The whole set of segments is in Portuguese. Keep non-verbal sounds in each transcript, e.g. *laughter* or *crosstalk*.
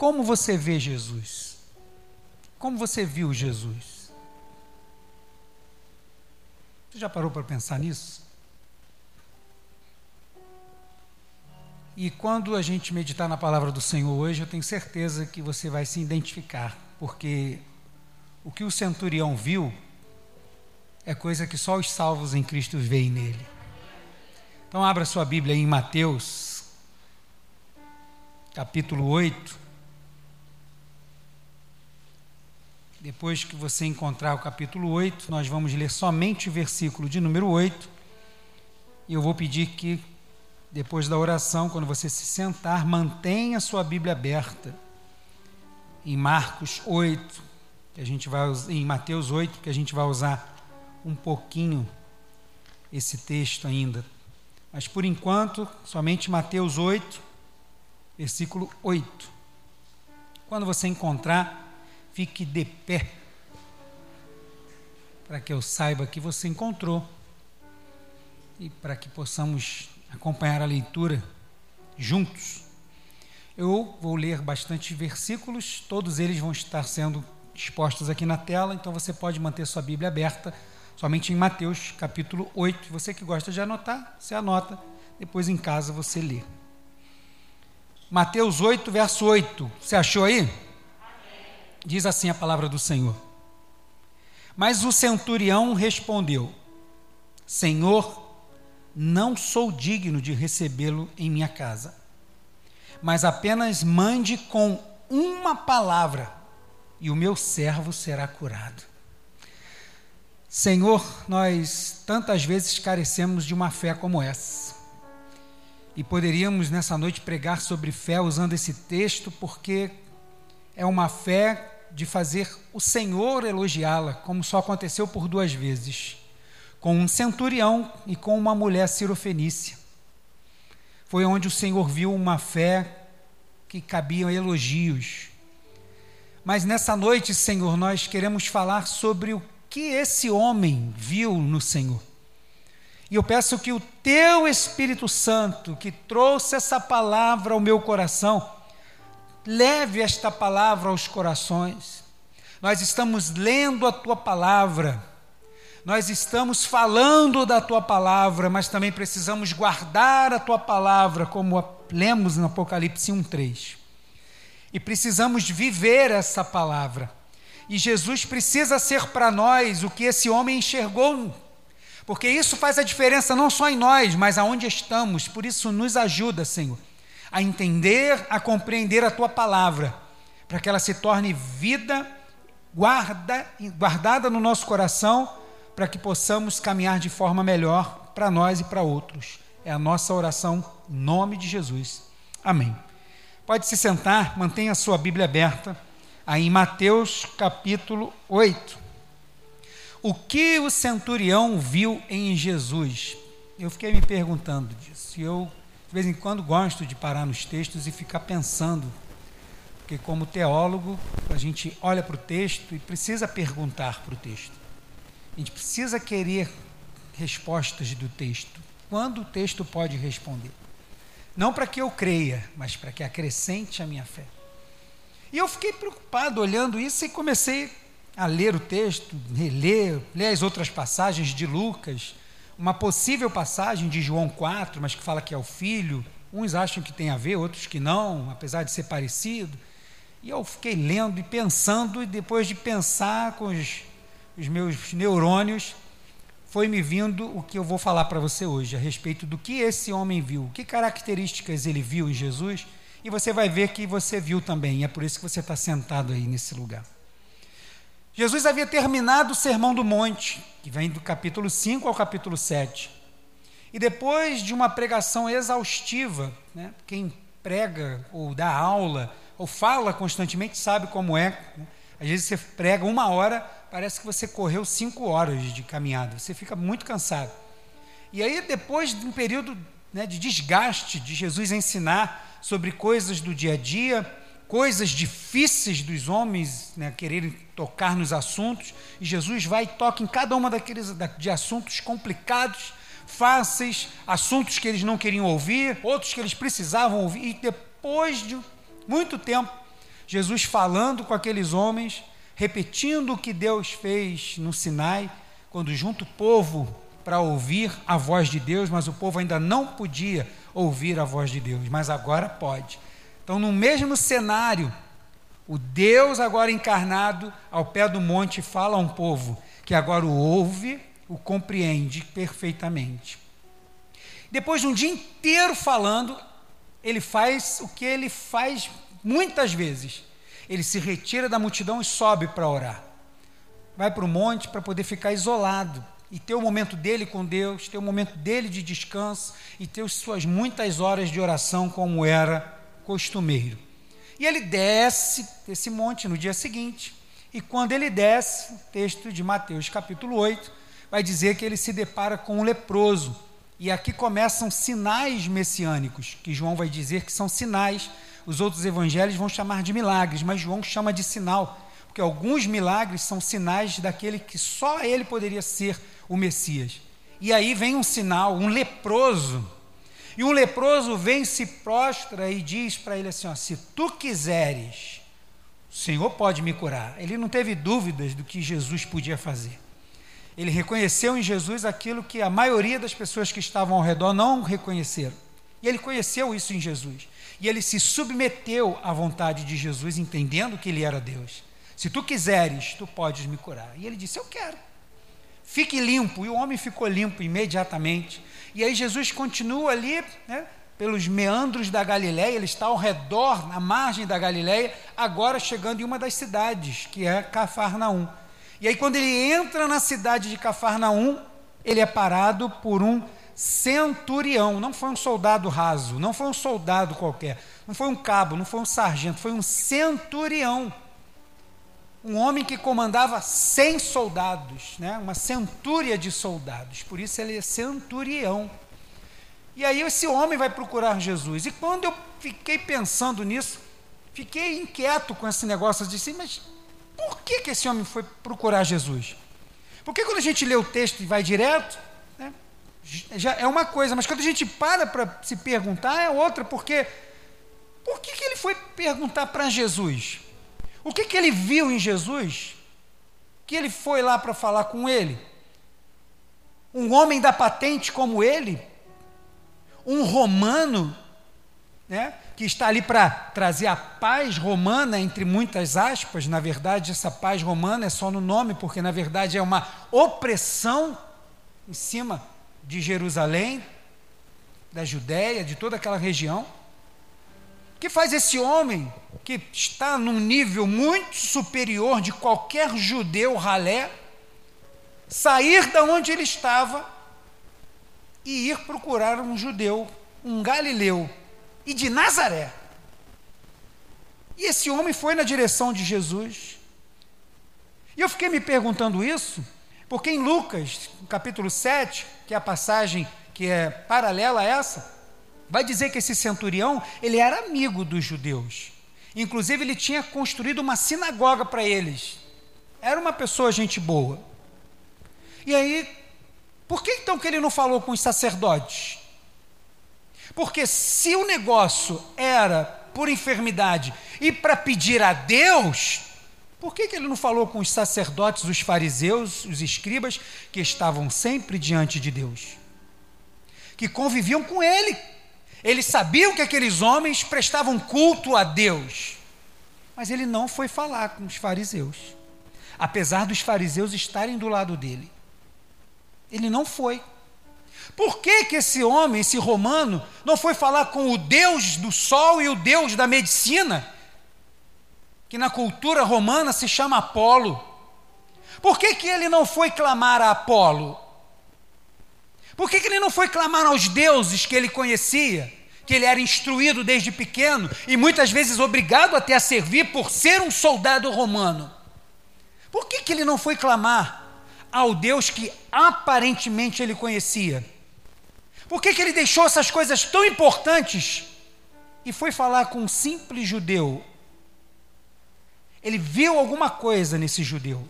Como você vê Jesus? Como você viu Jesus? Você já parou para pensar nisso? E quando a gente meditar na palavra do Senhor hoje, eu tenho certeza que você vai se identificar, porque o que o centurião viu é coisa que só os salvos em Cristo veem nele. Então, abra sua Bíblia em Mateus, capítulo 8. Depois que você encontrar o capítulo 8, nós vamos ler somente o versículo de número 8. E eu vou pedir que, depois da oração, quando você se sentar, mantenha a sua Bíblia aberta em Marcos 8, que a gente vai em Mateus 8, que a gente vai usar um pouquinho esse texto ainda. Mas por enquanto, somente Mateus 8, versículo 8. Quando você encontrar, fique de pé, para que eu saiba que você encontrou e para que possamos acompanhar a leitura juntos. Eu vou ler bastante versículos, todos eles vão estar sendo expostos aqui na tela, então você pode manter sua Bíblia aberta somente em Mateus capítulo 8. Você que gosta de anotar, você anota, depois em casa você lê. Mateus 8, verso 8. Você achou aí? Diz assim a palavra do Senhor. Mas o centurião respondeu: Senhor, não sou digno de recebê-lo em minha casa, mas apenas mande com uma palavra e o meu servo será curado. Senhor, nós tantas vezes carecemos de uma fé como essa. E poderíamos nessa noite pregar sobre fé usando esse texto, porque é uma fé de fazer o Senhor elogiá-la, como só aconteceu por duas vezes, com um centurião e com uma mulher cirofenícia. Foi onde o Senhor viu uma fé que cabiam elogios. Mas nessa noite, Senhor, nós queremos falar sobre o que esse homem viu no Senhor. E eu peço que o teu Espírito Santo, que trouxe essa palavra ao meu coração, leve esta palavra aos corações. Nós estamos lendo a tua palavra, nós estamos falando da tua palavra, mas também precisamos guardar a tua palavra, como lemos no Apocalipse 1:3. E precisamos viver essa palavra. E Jesus precisa ser para nós o que esse homem enxergou, porque isso faz a diferença não só em nós, mas aonde estamos. Por isso, nos ajuda, Senhor, a entender, a compreender a tua palavra, para que ela se torne vida guarda, guardada no nosso coração, para que possamos caminhar de forma melhor para nós e para outros. É a nossa oração, em nome de Jesus. Amém. Pode se sentar, mantenha a sua Bíblia aberta aí em Mateus capítulo 8. O que o centurião viu em Jesus? Eu fiquei me perguntando disso. Eu, de vez em quando, gosto de parar nos textos e ficar pensando. Porque, como teólogo, a gente olha para o texto e precisa perguntar para o texto. A gente precisa querer respostas do texto. Quando o texto pode responder? Não para que eu creia, mas para que acrescente a minha fé. E eu fiquei preocupado olhando isso e comecei a ler o texto, reler, ler as outras passagens de Lucas, uma possível passagem de João 4, mas que fala que é o filho. Uns acham que tem a ver, outros que não, apesar de ser parecido. E eu fiquei lendo e pensando, e depois de pensar com os, os meus neurônios, foi me vindo o que eu vou falar para você hoje, a respeito do que esse homem viu, que características ele viu em Jesus e você vai ver que você viu também, e é por isso que você está sentado aí nesse lugar. Jesus havia terminado o Sermão do Monte, que vem do capítulo 5 ao capítulo 7. E depois de uma pregação exaustiva, né, quem prega ou dá aula ou fala constantemente sabe como é. Né? Às vezes você prega uma hora, parece que você correu cinco horas de caminhada, você fica muito cansado. E aí, depois de um período né, de desgaste de Jesus ensinar sobre coisas do dia a dia, coisas difíceis dos homens né, quererem tocar nos assuntos, e Jesus vai e toca em cada uma daqueles de assuntos complicados, fáceis, assuntos que eles não queriam ouvir, outros que eles precisavam ouvir, e depois de muito tempo, Jesus falando com aqueles homens, repetindo o que Deus fez no Sinai, quando junto o povo para ouvir a voz de Deus, mas o povo ainda não podia ouvir a voz de Deus, mas agora pode. Então, no mesmo cenário, o Deus agora encarnado ao pé do monte fala a um povo que agora o ouve, o compreende perfeitamente. Depois de um dia inteiro falando, ele faz o que ele faz muitas vezes. Ele se retira da multidão e sobe para orar. Vai para o monte para poder ficar isolado e ter o momento dele com Deus, ter o momento dele de descanso e ter suas muitas horas de oração, como era costumeiro. E ele desce esse monte no dia seguinte, e quando ele desce, o texto de Mateus capítulo 8 vai dizer que ele se depara com um leproso. E aqui começam sinais messiânicos, que João vai dizer que são sinais. Os outros evangelhos vão chamar de milagres, mas João chama de sinal, porque alguns milagres são sinais daquele que só ele poderia ser o Messias. E aí vem um sinal, um leproso. E um leproso vem, se prostra e diz para ele assim: ó, se tu quiseres, o Senhor pode me curar. Ele não teve dúvidas do que Jesus podia fazer. Ele reconheceu em Jesus aquilo que a maioria das pessoas que estavam ao redor não reconheceram. E ele conheceu isso em Jesus. E ele se submeteu à vontade de Jesus, entendendo que ele era Deus. Se tu quiseres, tu podes me curar. E ele disse: Eu quero. Fique limpo. E o homem ficou limpo imediatamente. E aí Jesus continua ali, né, pelos meandros da Galiléia, ele está ao redor, na margem da Galiléia, agora chegando em uma das cidades, que é Cafarnaum. E aí, quando ele entra na cidade de Cafarnaum, ele é parado por um centurião. Não foi um soldado raso, não foi um soldado qualquer, não foi um cabo, não foi um sargento, foi um centurião um homem que comandava 100 soldados, né? uma centúria de soldados, por isso ele é centurião. E aí esse homem vai procurar Jesus. E quando eu fiquei pensando nisso, fiquei inquieto com esse negócio, eu disse, mas por que, que esse homem foi procurar Jesus? Porque quando a gente lê o texto e vai direto, né, já é uma coisa, mas quando a gente para para se perguntar é outra, porque por que, que ele foi perguntar para Jesus? O que, que ele viu em Jesus? Que ele foi lá para falar com ele? Um homem da patente como ele? Um romano, né? que está ali para trazer a paz romana, entre muitas aspas, na verdade, essa paz romana é só no nome, porque na verdade é uma opressão em cima de Jerusalém, da Judéia, de toda aquela região que faz esse homem, que está num nível muito superior de qualquer judeu ralé, sair da onde ele estava e ir procurar um judeu, um galileu, e de Nazaré. E esse homem foi na direção de Jesus. E eu fiquei me perguntando isso, porque em Lucas, capítulo 7, que é a passagem que é paralela a essa, vai dizer que esse centurião, ele era amigo dos judeus. Inclusive, ele tinha construído uma sinagoga para eles. Era uma pessoa gente boa. E aí, por que então que ele não falou com os sacerdotes? Porque se o negócio era por enfermidade e para pedir a Deus, por que, que ele não falou com os sacerdotes, os fariseus, os escribas, que estavam sempre diante de Deus? Que conviviam com ele, eles sabiam que aqueles homens prestavam culto a Deus, mas ele não foi falar com os fariseus, apesar dos fariseus estarem do lado dele. Ele não foi. Por que, que esse homem, esse romano, não foi falar com o Deus do sol e o Deus da medicina, que na cultura romana se chama Apolo? Por que, que ele não foi clamar a Apolo? Por que, que ele não foi clamar aos deuses que ele conhecia? Que ele era instruído desde pequeno e muitas vezes obrigado até a servir por ser um soldado romano? Por que, que ele não foi clamar ao Deus que aparentemente ele conhecia? Por que, que ele deixou essas coisas tão importantes e foi falar com um simples judeu? Ele viu alguma coisa nesse judeu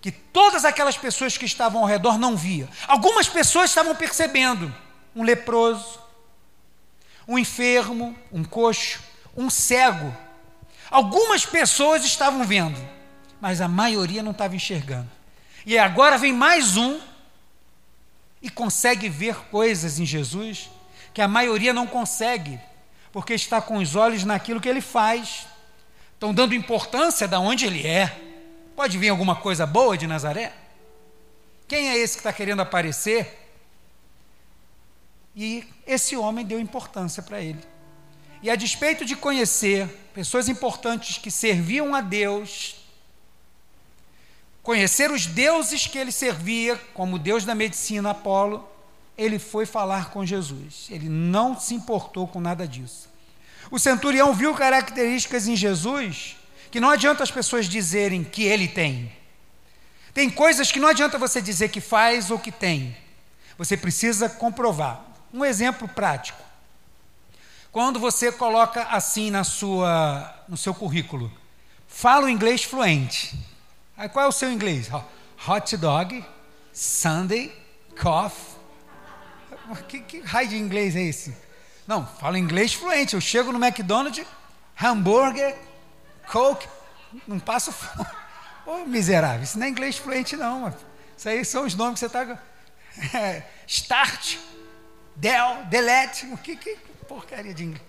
que todas aquelas pessoas que estavam ao redor não via. Algumas pessoas estavam percebendo um leproso, um enfermo, um coxo, um cego. Algumas pessoas estavam vendo, mas a maioria não estava enxergando. E agora vem mais um e consegue ver coisas em Jesus que a maioria não consegue, porque está com os olhos naquilo que ele faz. Estão dando importância da onde ele é. Pode vir alguma coisa boa de Nazaré? Quem é esse que está querendo aparecer? E esse homem deu importância para ele. E a despeito de conhecer pessoas importantes que serviam a Deus, conhecer os deuses que ele servia, como o Deus da medicina Apolo, ele foi falar com Jesus. Ele não se importou com nada disso. O centurião viu características em Jesus que não adianta as pessoas dizerem que ele tem. Tem coisas que não adianta você dizer que faz ou que tem. Você precisa comprovar. Um exemplo prático. Quando você coloca assim na sua, no seu currículo, falo inglês fluente. Aí qual é o seu inglês? Hot dog, Sunday, coffee. Que, que raio de inglês é esse? Não, falo inglês fluente. Eu chego no McDonald's, hambúrguer, coke, não passo fome. Ô oh, miserável, isso não é inglês fluente, não. Mano. Isso aí são os nomes que você está. *laughs* É, start, del, delete. O que, que porcaria de inglês?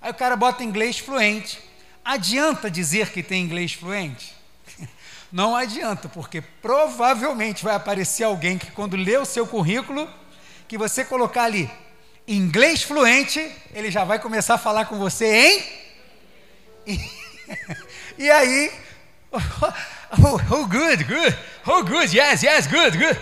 Aí o cara bota inglês fluente. Adianta dizer que tem inglês fluente? *laughs* Não adianta, porque provavelmente vai aparecer alguém que, quando lê o seu currículo, que você colocar ali inglês fluente, ele já vai começar a falar com você em. *laughs* e aí, oh, oh, good, good, oh, good, yes, yes, good, good.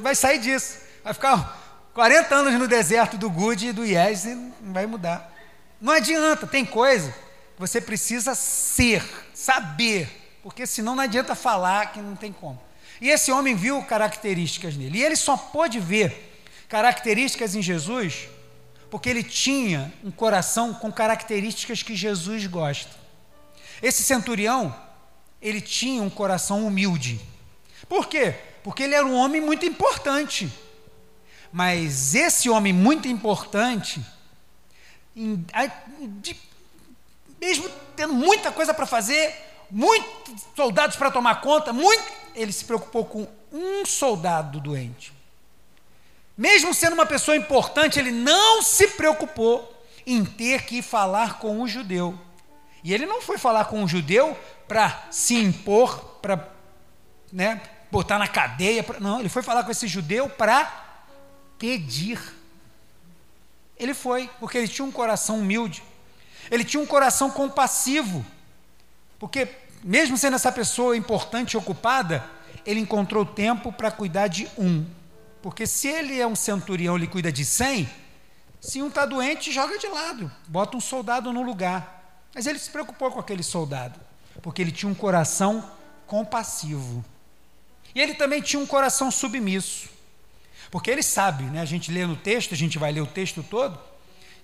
Vai sair disso. Vai ficar 40 anos no deserto do good e do yes e não vai mudar. Não adianta, tem coisa você precisa ser, saber, porque senão não adianta falar que não tem como. E esse homem viu características nele, e ele só pôde ver características em Jesus, porque ele tinha um coração com características que Jesus gosta. Esse centurião, ele tinha um coração humilde. Por quê? Porque ele era um homem muito importante. Mas esse homem muito importante, mesmo tendo muita coisa para fazer, muitos soldados para tomar conta, muito, ele se preocupou com um soldado doente. Mesmo sendo uma pessoa importante, ele não se preocupou em ter que falar com o judeu. E ele não foi falar com o judeu para se impor, para né, botar na cadeia. Pra, não, ele foi falar com esse judeu para pedir. Ele foi, porque ele tinha um coração humilde. Ele tinha um coração compassivo. Porque, mesmo sendo essa pessoa importante e ocupada, ele encontrou tempo para cuidar de um. Porque se ele é um centurião, ele cuida de 100, se um está doente, joga de lado, bota um soldado no lugar. Mas ele se preocupou com aquele soldado, porque ele tinha um coração compassivo. E ele também tinha um coração submisso. Porque ele sabe, né, a gente lê no texto, a gente vai ler o texto todo,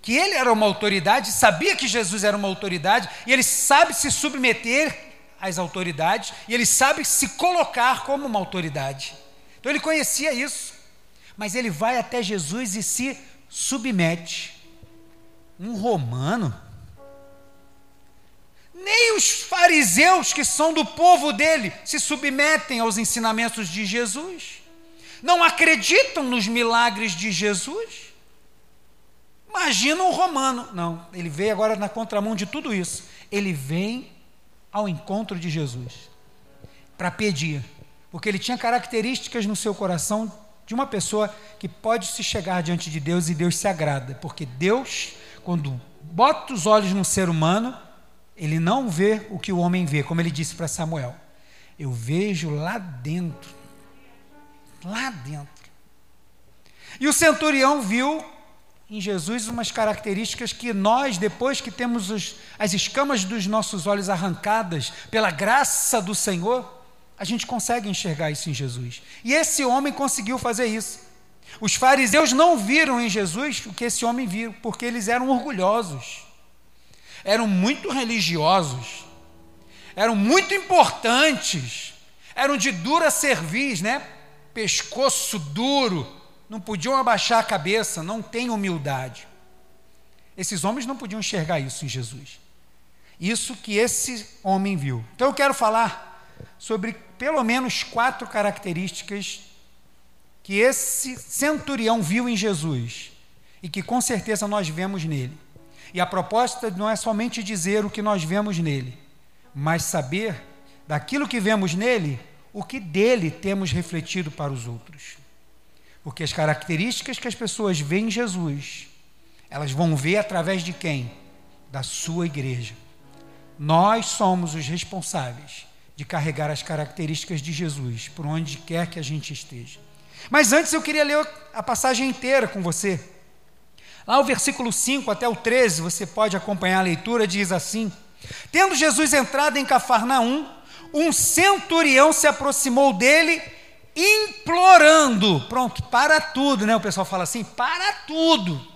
que ele era uma autoridade, sabia que Jesus era uma autoridade, e ele sabe se submeter às autoridades, e ele sabe se colocar como uma autoridade. Então ele conhecia isso mas ele vai até Jesus e se submete. Um romano? Nem os fariseus, que são do povo dele, se submetem aos ensinamentos de Jesus. Não acreditam nos milagres de Jesus. Imagina um romano. Não, ele veio agora na contramão de tudo isso. Ele vem ao encontro de Jesus para pedir, porque ele tinha características no seu coração de uma pessoa que pode se chegar diante de Deus e Deus se agrada, porque Deus, quando bota os olhos no ser humano, ele não vê o que o homem vê, como ele disse para Samuel. Eu vejo lá dentro, lá dentro. E o centurião viu em Jesus umas características que nós, depois que temos os, as escamas dos nossos olhos arrancadas pela graça do Senhor, a gente consegue enxergar isso em Jesus. E esse homem conseguiu fazer isso. Os fariseus não viram em Jesus o que esse homem viu, porque eles eram orgulhosos, eram muito religiosos, eram muito importantes, eram de dura cerviz, né? Pescoço duro, não podiam abaixar a cabeça, não têm humildade. Esses homens não podiam enxergar isso em Jesus. Isso que esse homem viu. Então eu quero falar sobre pelo menos quatro características que esse centurião viu em Jesus e que com certeza nós vemos nele. E a proposta não é somente dizer o que nós vemos nele, mas saber daquilo que vemos nele, o que dele temos refletido para os outros. Porque as características que as pessoas veem em Jesus, elas vão ver através de quem? Da sua igreja. Nós somos os responsáveis de carregar as características de Jesus por onde quer que a gente esteja. Mas antes eu queria ler a passagem inteira com você. Lá o versículo 5 até o 13, você pode acompanhar a leitura, diz assim: Tendo Jesus entrado em Cafarnaum, um centurião se aproximou dele, implorando. Pronto, para tudo, né? O pessoal fala assim: para tudo.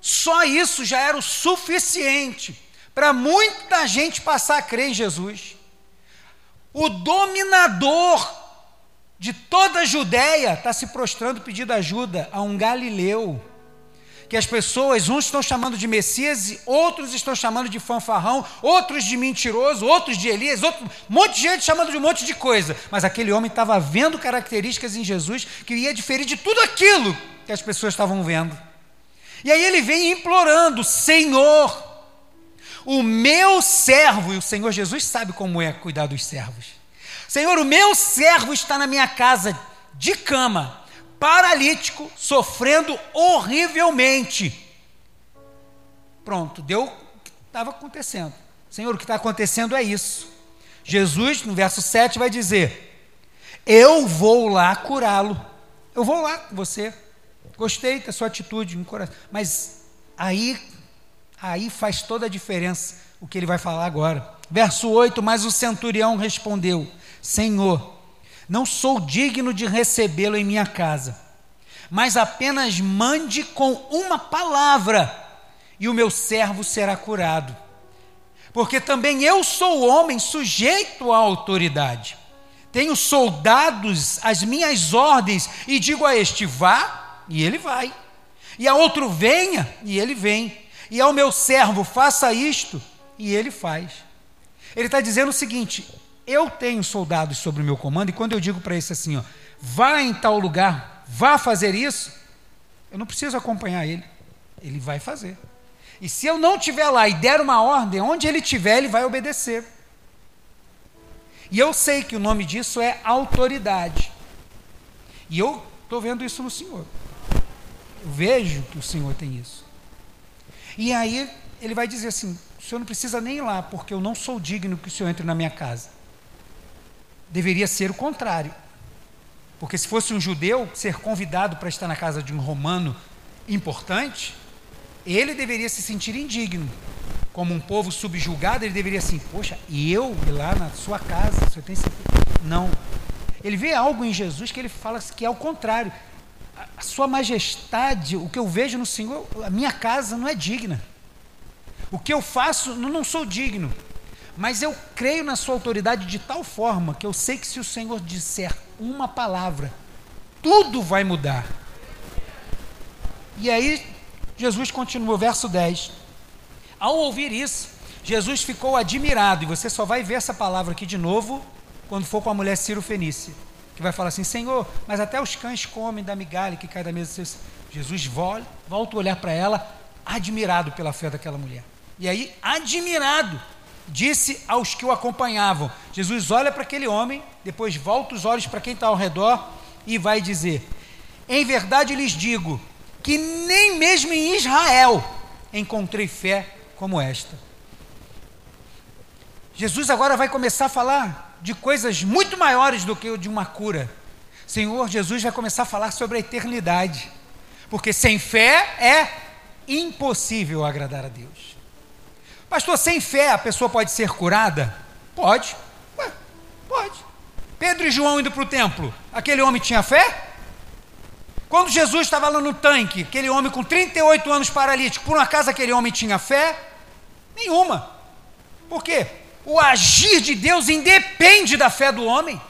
Só isso já era o suficiente para muita gente passar a crer em Jesus. O dominador de toda a Judéia está se prostrando pedindo ajuda a um galileu. Que as pessoas, uns estão chamando de Messias, outros estão chamando de fanfarrão, outros de mentiroso, outros de Elias, outro, um monte de gente chamando de um monte de coisa. Mas aquele homem estava vendo características em Jesus que ia diferir de tudo aquilo que as pessoas estavam vendo. E aí ele vem implorando: Senhor, o meu servo, e o Senhor Jesus sabe como é cuidar dos servos. Senhor, o meu servo está na minha casa de cama, paralítico, sofrendo horrivelmente. Pronto, deu o que estava acontecendo. Senhor, o que está acontecendo é isso. Jesus, no verso 7, vai dizer: Eu vou lá curá-lo. Eu vou lá com você. Gostei da sua atitude, mas aí, aí faz toda a diferença o que ele vai falar agora. Verso 8: Mas o centurião respondeu: Senhor, não sou digno de recebê-lo em minha casa, mas apenas mande com uma palavra, e o meu servo será curado. Porque também eu sou homem sujeito à autoridade. Tenho soldados às minhas ordens, e digo a este: vá, e ele vai. E a outro: venha, e ele vem. E ao meu servo: faça isto, e ele faz. Ele está dizendo o seguinte: eu tenho soldados sobre o meu comando, e quando eu digo para esse assim, ó, vá em tal lugar, vá fazer isso, eu não preciso acompanhar ele, ele vai fazer. E se eu não estiver lá e der uma ordem, onde ele estiver, ele vai obedecer. E eu sei que o nome disso é autoridade. E eu estou vendo isso no Senhor. Eu vejo que o Senhor tem isso. E aí ele vai dizer assim: o senhor não precisa nem ir lá, porque eu não sou digno que o senhor entre na minha casa deveria ser o contrário. Porque se fosse um judeu ser convidado para estar na casa de um romano importante, ele deveria se sentir indigno. Como um povo subjugado, ele deveria assim: Poxa, e eu ir lá na sua casa? Você tem certeza? Não. Ele vê algo em Jesus que ele fala que é o contrário. A sua majestade, o que eu vejo no Senhor, a minha casa não é digna. O que eu faço, não, não sou digno. Mas eu creio na sua autoridade de tal forma que eu sei que se o Senhor disser uma palavra, tudo vai mudar. E aí, Jesus continua, verso 10. Ao ouvir isso, Jesus ficou admirado, e você só vai ver essa palavra aqui de novo quando for com a mulher Ciro Fenícia, que vai falar assim: Senhor, mas até os cães comem da migalha que cai da mesa. Jesus volta, volta a olhar para ela, admirado pela fé daquela mulher. E aí, admirado, disse aos que o acompanhavam. Jesus olha para aquele homem, depois volta os olhos para quem está ao redor e vai dizer: Em verdade lhes digo que nem mesmo em Israel encontrei fé como esta. Jesus agora vai começar a falar de coisas muito maiores do que o de uma cura. Senhor Jesus vai começar a falar sobre a eternidade, porque sem fé é impossível agradar a Deus. Pastor, sem fé a pessoa pode ser curada? Pode. Ué, pode. Pedro e João indo para o templo, aquele homem tinha fé? Quando Jesus estava lá no tanque, aquele homem com 38 anos paralítico, por um acaso aquele homem tinha fé? Nenhuma. Por quê? O agir de Deus independe da fé do homem.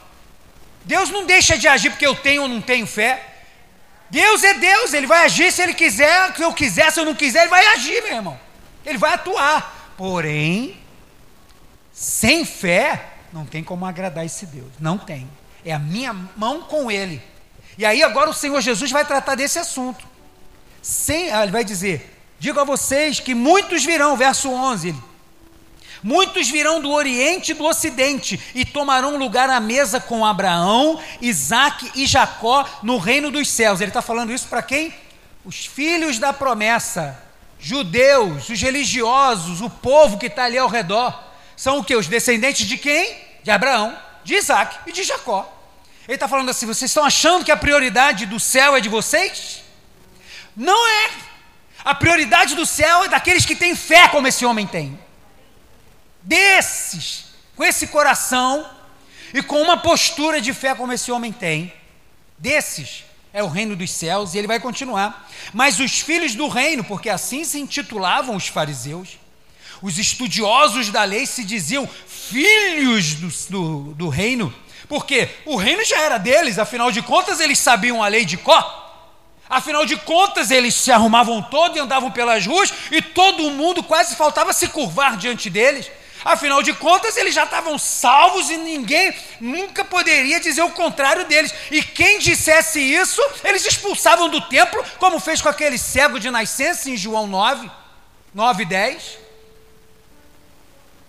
Deus não deixa de agir porque eu tenho ou não tenho fé. Deus é Deus, ele vai agir se ele quiser, se eu quiser, se eu não quiser, ele vai agir, meu irmão. Ele vai atuar Porém, sem fé, não tem como agradar esse Deus. Não tem. É a minha mão com ele. E aí agora o Senhor Jesus vai tratar desse assunto. Sem, ah, ele vai dizer: Digo a vocês que muitos virão, verso 11. Muitos virão do Oriente e do Ocidente e tomarão lugar à mesa com Abraão, Isaac e Jacó no reino dos céus. Ele está falando isso para quem? Os filhos da promessa, judeus, os religiosos, o povo que está ali ao redor. São o que? Os descendentes de quem? De Abraão, de Isaac e de Jacó. Ele está falando assim: vocês estão achando que a prioridade do céu é de vocês? Não é. A prioridade do céu é daqueles que têm fé, como esse homem tem. Desses, com esse coração e com uma postura de fé, como esse homem tem, desses é o reino dos céus, e ele vai continuar. Mas os filhos do reino, porque assim se intitulavam os fariseus, os estudiosos da lei se diziam filhos do, do, do reino, porque o reino já era deles, afinal de contas eles sabiam a lei de Có. Afinal de contas, eles se arrumavam todo e andavam pelas ruas, e todo mundo quase faltava se curvar diante deles. Afinal de contas, eles já estavam salvos e ninguém nunca poderia dizer o contrário deles. E quem dissesse isso, eles expulsavam do templo, como fez com aquele cego de nascença em João 9, 9 e 10.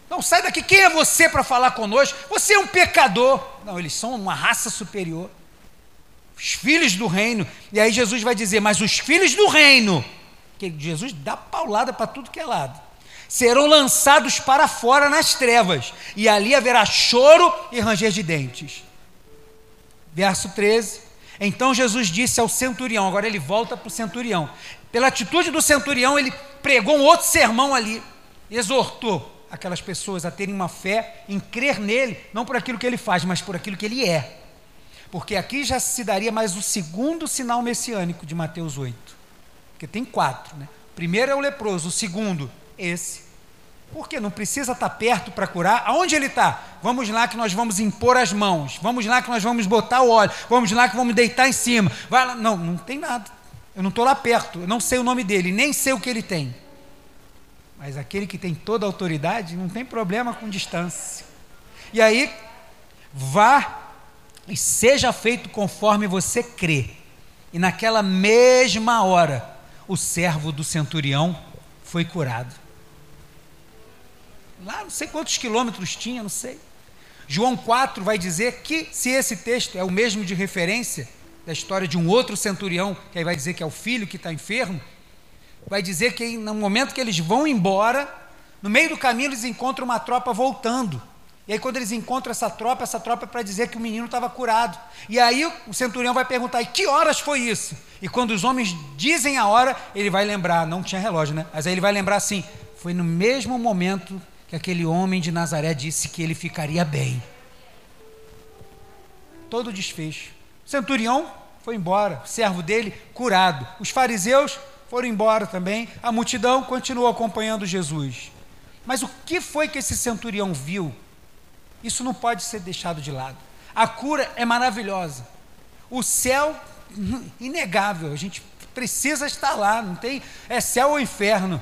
Não, sai daqui, quem é você para falar conosco? Você é um pecador. Não, eles são uma raça superior. Os filhos do reino. E aí Jesus vai dizer: Mas os filhos do reino, que Jesus dá paulada para tudo que é lado, serão lançados para fora nas trevas, e ali haverá choro e ranger de dentes. Verso 13. Então Jesus disse ao centurião, agora ele volta para o centurião. Pela atitude do centurião, ele pregou um outro sermão ali, exortou aquelas pessoas a terem uma fé em crer nele, não por aquilo que ele faz, mas por aquilo que ele é. Porque aqui já se daria mais o segundo sinal messiânico de Mateus 8. Porque tem quatro, né? O primeiro é o leproso, o segundo, esse. Porque não precisa estar perto para curar. Aonde ele está? Vamos lá que nós vamos impor as mãos. Vamos lá que nós vamos botar o óleo. Vamos lá que vamos deitar em cima. Vai lá. Não, não tem nada. Eu não estou lá perto. Eu não sei o nome dele, nem sei o que ele tem. Mas aquele que tem toda a autoridade não tem problema com distância. E aí, vá e seja feito conforme você crê. E naquela mesma hora, o servo do centurião foi curado. Lá, não sei quantos quilômetros tinha, não sei. João 4 vai dizer que, se esse texto é o mesmo de referência da história de um outro centurião, que aí vai dizer que é o filho que está enfermo, vai dizer que no momento que eles vão embora, no meio do caminho eles encontram uma tropa voltando. E aí, quando eles encontram essa tropa, essa tropa é para dizer que o menino estava curado. E aí o centurião vai perguntar: e que horas foi isso? E quando os homens dizem a hora, ele vai lembrar, não tinha relógio, né? Mas aí ele vai lembrar assim: foi no mesmo momento que aquele homem de Nazaré disse que ele ficaria bem. Todo desfecho. O centurião foi embora, o servo dele curado. Os fariseus foram embora também, a multidão continuou acompanhando Jesus. Mas o que foi que esse centurião viu? Isso não pode ser deixado de lado. A cura é maravilhosa. O céu, *laughs* inegável, a gente precisa estar lá, não tem, é céu ou inferno.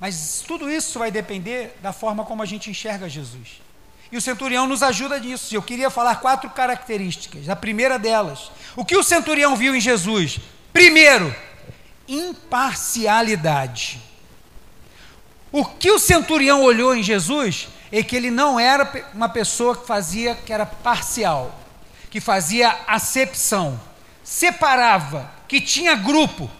Mas tudo isso vai depender da forma como a gente enxerga Jesus. E o centurião nos ajuda nisso. Eu queria falar quatro características. A primeira delas, o que o centurião viu em Jesus? Primeiro, imparcialidade. O que o centurião olhou em Jesus é que ele não era uma pessoa que fazia que era parcial, que fazia acepção, separava, que tinha grupo.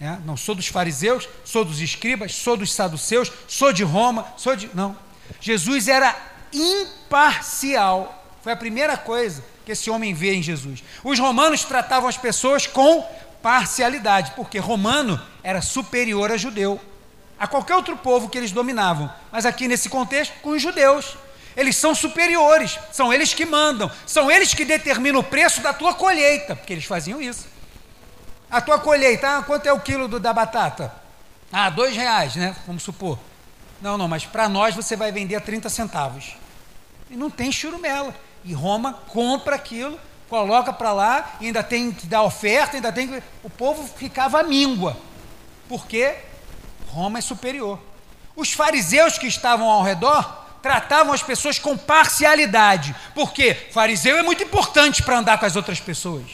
É, não sou dos fariseus, sou dos escribas, sou dos saduceus, sou de Roma, sou de. Não. Jesus era imparcial. Foi a primeira coisa que esse homem vê em Jesus. Os romanos tratavam as pessoas com parcialidade, porque romano era superior a judeu, a qualquer outro povo que eles dominavam. Mas aqui nesse contexto, com os judeus. Eles são superiores, são eles que mandam, são eles que determinam o preço da tua colheita, porque eles faziam isso. A tua colheita, ah, quanto é o quilo do, da batata? Ah, dois reais, né? Vamos supor. Não, não, mas para nós você vai vender a 30 centavos. E não tem churumela. E Roma compra aquilo coloca para lá, ainda tem que dar oferta, ainda tem que. O povo ficava míngua, porque Roma é superior. Os fariseus que estavam ao redor tratavam as pessoas com parcialidade. Porque fariseu é muito importante para andar com as outras pessoas.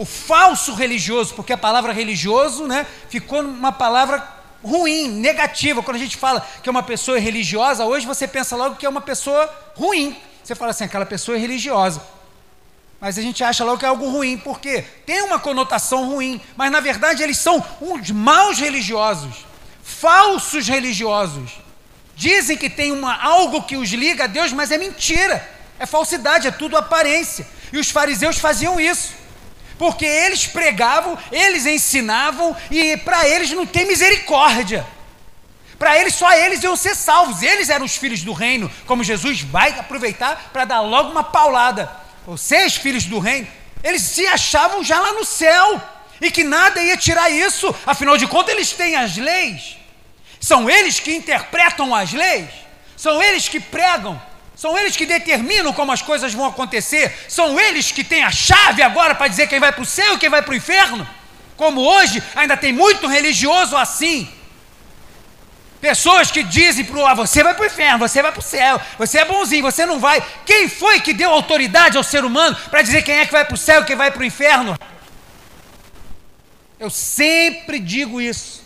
O falso religioso, porque a palavra religioso né, ficou uma palavra ruim, negativa. Quando a gente fala que é uma pessoa religiosa, hoje você pensa logo que é uma pessoa ruim. Você fala assim, aquela pessoa é religiosa. Mas a gente acha logo que é algo ruim, porque tem uma conotação ruim, mas na verdade eles são uns maus religiosos, falsos religiosos. Dizem que tem uma, algo que os liga a Deus, mas é mentira, é falsidade, é tudo aparência. E os fariseus faziam isso, porque eles pregavam, eles ensinavam, e para eles não tem misericórdia. Para eles, só eles iam ser salvos, eles eram os filhos do reino, como Jesus vai aproveitar para dar logo uma paulada. Vocês, filhos do reino, eles se achavam já lá no céu e que nada ia tirar isso, afinal de contas, eles têm as leis, são eles que interpretam as leis, são eles que pregam, são eles que determinam como as coisas vão acontecer, são eles que têm a chave agora para dizer quem vai para o céu e quem vai para o inferno. Como hoje ainda tem muito religioso assim, Pessoas que dizem para o ah, você vai para o inferno, você vai para o céu, você é bonzinho, você não vai. Quem foi que deu autoridade ao ser humano para dizer quem é que vai para o céu e quem vai para o inferno? Eu sempre digo isso.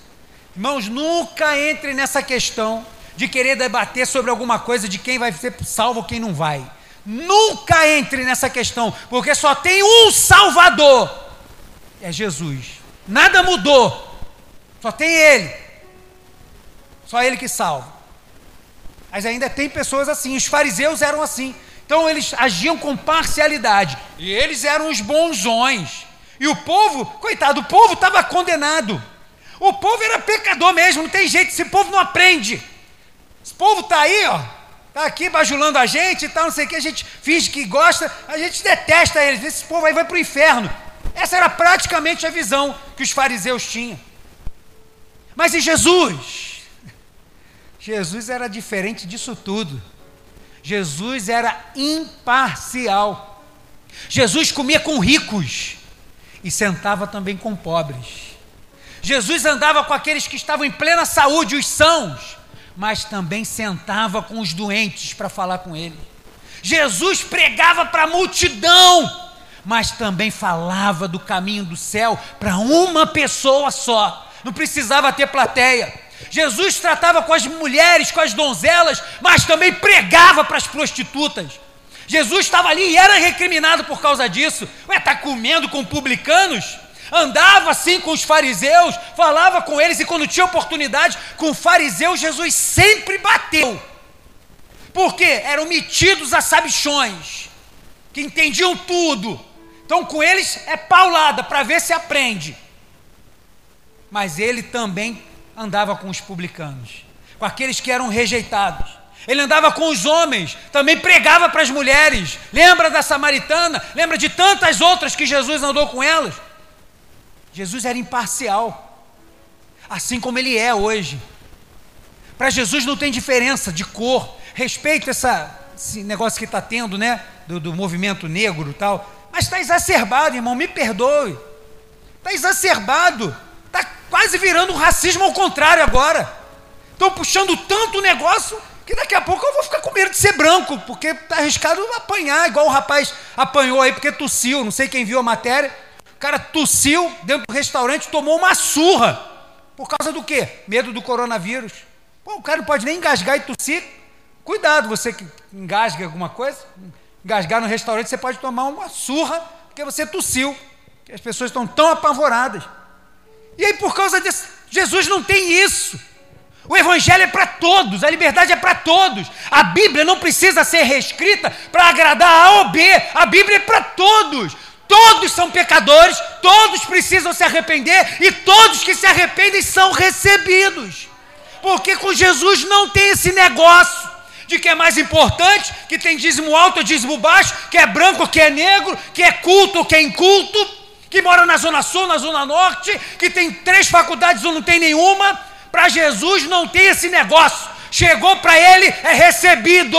Irmãos, nunca entre nessa questão de querer debater sobre alguma coisa de quem vai ser salvo quem não vai. Nunca entre nessa questão, porque só tem um Salvador: é Jesus. Nada mudou, só tem Ele. Só ele que salva. Mas ainda tem pessoas assim, os fariseus eram assim. Então eles agiam com parcialidade. E eles eram os bonzões. E o povo, coitado, o povo estava condenado. O povo era pecador mesmo, não tem jeito, esse povo não aprende. Esse povo está aí, ó, está aqui bajulando a gente e tal, não sei o que, a gente finge que gosta, a gente detesta eles, esse povo aí vai para o inferno. Essa era praticamente a visão que os fariseus tinham. Mas e Jesus? Jesus era diferente disso tudo. Jesus era imparcial. Jesus comia com ricos e sentava também com pobres. Jesus andava com aqueles que estavam em plena saúde, os sãos, mas também sentava com os doentes para falar com ele. Jesus pregava para a multidão, mas também falava do caminho do céu para uma pessoa só. Não precisava ter plateia. Jesus tratava com as mulheres, com as donzelas, mas também pregava para as prostitutas. Jesus estava ali e era recriminado por causa disso. Ué, está comendo com publicanos? Andava assim com os fariseus, falava com eles e quando tinha oportunidade com fariseus, Jesus sempre bateu. Porque eram metidos a sabichões, que entendiam tudo. Então com eles é paulada para ver se aprende. Mas ele também andava com os publicanos, com aqueles que eram rejeitados. Ele andava com os homens, também pregava para as mulheres. Lembra da samaritana? Lembra de tantas outras que Jesus andou com elas? Jesus era imparcial, assim como ele é hoje. Para Jesus não tem diferença de cor. Respeito essa, esse negócio que está tendo, né? Do, do movimento negro e tal. Mas está exacerbado, irmão, me perdoe. Está exacerbado quase virando um racismo ao contrário agora. Estão puxando tanto o negócio que daqui a pouco eu vou ficar com medo de ser branco, porque está arriscado apanhar, igual o rapaz apanhou aí porque tossiu, não sei quem viu a matéria. O cara tossiu dentro do restaurante, tomou uma surra. Por causa do quê? Medo do coronavírus. Pô, o cara não pode nem engasgar e tossir. Cuidado, você que engasga alguma coisa, engasgar no restaurante, você pode tomar uma surra porque você tossiu. As pessoas estão tão apavoradas. E aí, por causa disso, Jesus não tem isso. O Evangelho é para todos, a liberdade é para todos. A Bíblia não precisa ser reescrita para agradar A ou B. A Bíblia é para todos. Todos são pecadores, todos precisam se arrepender e todos que se arrependem são recebidos. Porque com Jesus não tem esse negócio de que é mais importante, que tem dízimo alto ou dízimo baixo, que é branco que é negro, que é culto ou que é inculto que mora na Zona Sul, na Zona Norte, que tem três faculdades ou não tem nenhuma. Para Jesus não tem esse negócio. Chegou para ele, é recebido.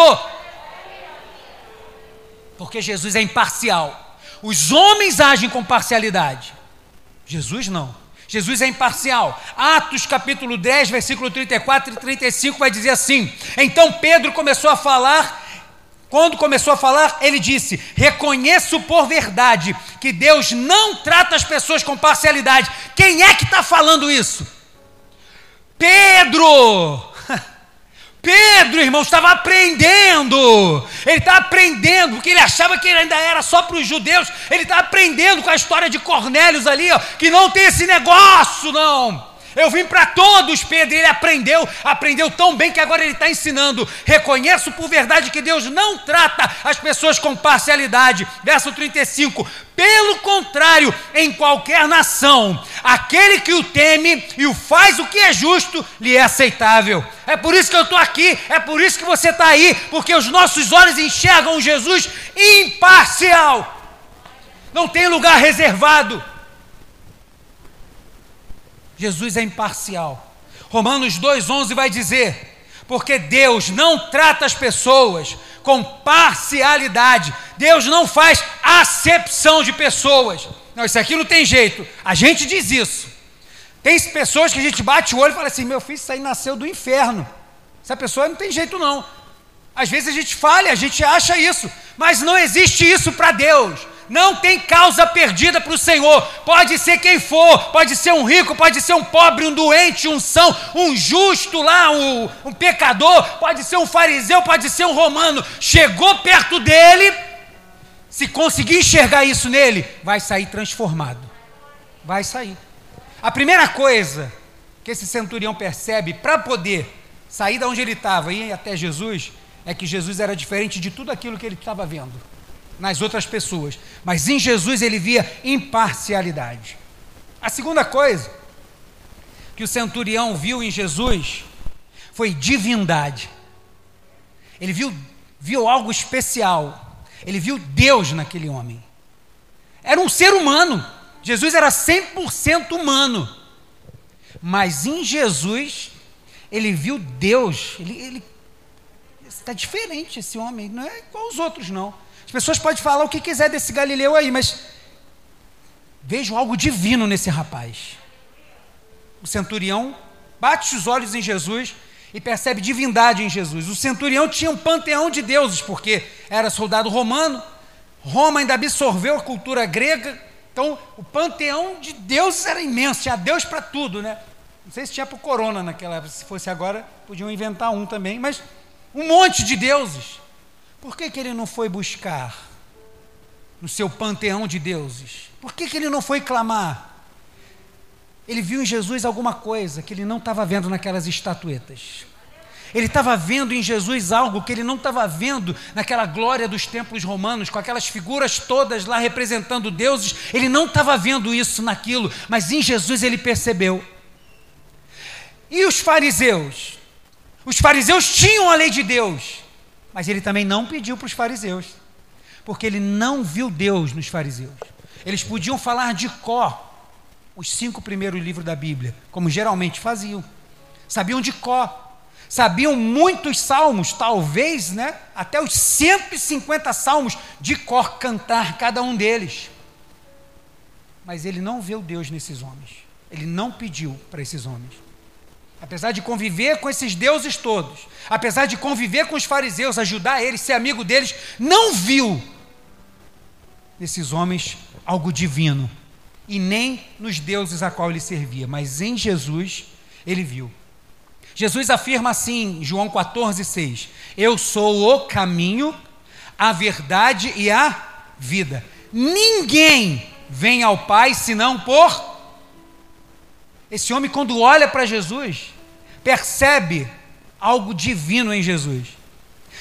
Porque Jesus é imparcial. Os homens agem com parcialidade. Jesus não. Jesus é imparcial. Atos capítulo 10, versículo 34 e 35 vai dizer assim: Então Pedro começou a falar. Quando começou a falar, ele disse: Reconheço por verdade que Deus não trata as pessoas com parcialidade. Quem é que está falando isso? Pedro! Pedro, irmão, estava aprendendo. Ele está aprendendo, porque ele achava que ele ainda era só para os judeus. Ele está aprendendo com a história de Cornélios ali, ó, que não tem esse negócio, não. Eu vim para todos, Pedro, e ele aprendeu, aprendeu tão bem que agora ele está ensinando. Reconheço por verdade que Deus não trata as pessoas com parcialidade. Verso 35. Pelo contrário, em qualquer nação, aquele que o teme e o faz o que é justo, lhe é aceitável. É por isso que eu estou aqui, é por isso que você está aí, porque os nossos olhos enxergam Jesus imparcial. Não tem lugar reservado. Jesus é imparcial. Romanos 2,11 vai dizer: porque Deus não trata as pessoas com parcialidade, Deus não faz acepção de pessoas. Não, isso aqui não tem jeito. A gente diz isso. Tem pessoas que a gente bate o olho e fala assim: meu filho, isso aí nasceu do inferno. Essa pessoa não tem jeito, não. Às vezes a gente falha, a gente acha isso, mas não existe isso para Deus. Não tem causa perdida para o Senhor. Pode ser quem for, pode ser um rico, pode ser um pobre, um doente, um são, um justo lá, um, um pecador, pode ser um fariseu, pode ser um romano. Chegou perto dele, se conseguir enxergar isso nele, vai sair transformado. Vai sair. A primeira coisa que esse centurião percebe para poder sair da onde ele estava e ir até Jesus é que Jesus era diferente de tudo aquilo que ele estava vendo nas outras pessoas, mas em Jesus ele via imparcialidade. A segunda coisa que o centurião viu em Jesus foi divindade. Ele viu, viu algo especial. Ele viu Deus naquele homem. Era um ser humano. Jesus era 100% humano. Mas em Jesus, ele viu Deus. Ele, está diferente esse homem, não é igual aos outros, não. As pessoas podem falar o que quiser desse Galileu aí, mas vejo algo divino nesse rapaz. O centurião bate os olhos em Jesus e percebe divindade em Jesus. O centurião tinha um panteão de deuses, porque era soldado romano, Roma ainda absorveu a cultura grega, então o panteão de deuses era imenso, tinha Deus para tudo, né? Não sei se tinha para o corona naquela época, se fosse agora, podiam inventar um também, mas um monte de deuses. Por que, que ele não foi buscar no seu panteão de deuses? Por que, que ele não foi clamar? Ele viu em Jesus alguma coisa que ele não estava vendo naquelas estatuetas. Ele estava vendo em Jesus algo que ele não estava vendo naquela glória dos templos romanos, com aquelas figuras todas lá representando deuses. Ele não estava vendo isso naquilo, mas em Jesus ele percebeu. E os fariseus? Os fariseus tinham a lei de Deus, mas ele também não pediu para os fariseus, porque ele não viu Deus nos fariseus. Eles podiam falar de cor os cinco primeiros livros da Bíblia, como geralmente faziam. Sabiam de cor, sabiam muitos salmos, talvez, né, até os 150 salmos de cor cantar cada um deles. Mas ele não viu Deus nesses homens. Ele não pediu para esses homens apesar de conviver com esses deuses todos, apesar de conviver com os fariseus, ajudar eles, ser amigo deles, não viu nesses homens algo divino, e nem nos deuses a qual ele servia, mas em Jesus ele viu. Jesus afirma assim, João 14, 6: Eu sou o caminho, a verdade e a vida. Ninguém vem ao Pai senão por esse homem, quando olha para Jesus, percebe algo divino em Jesus.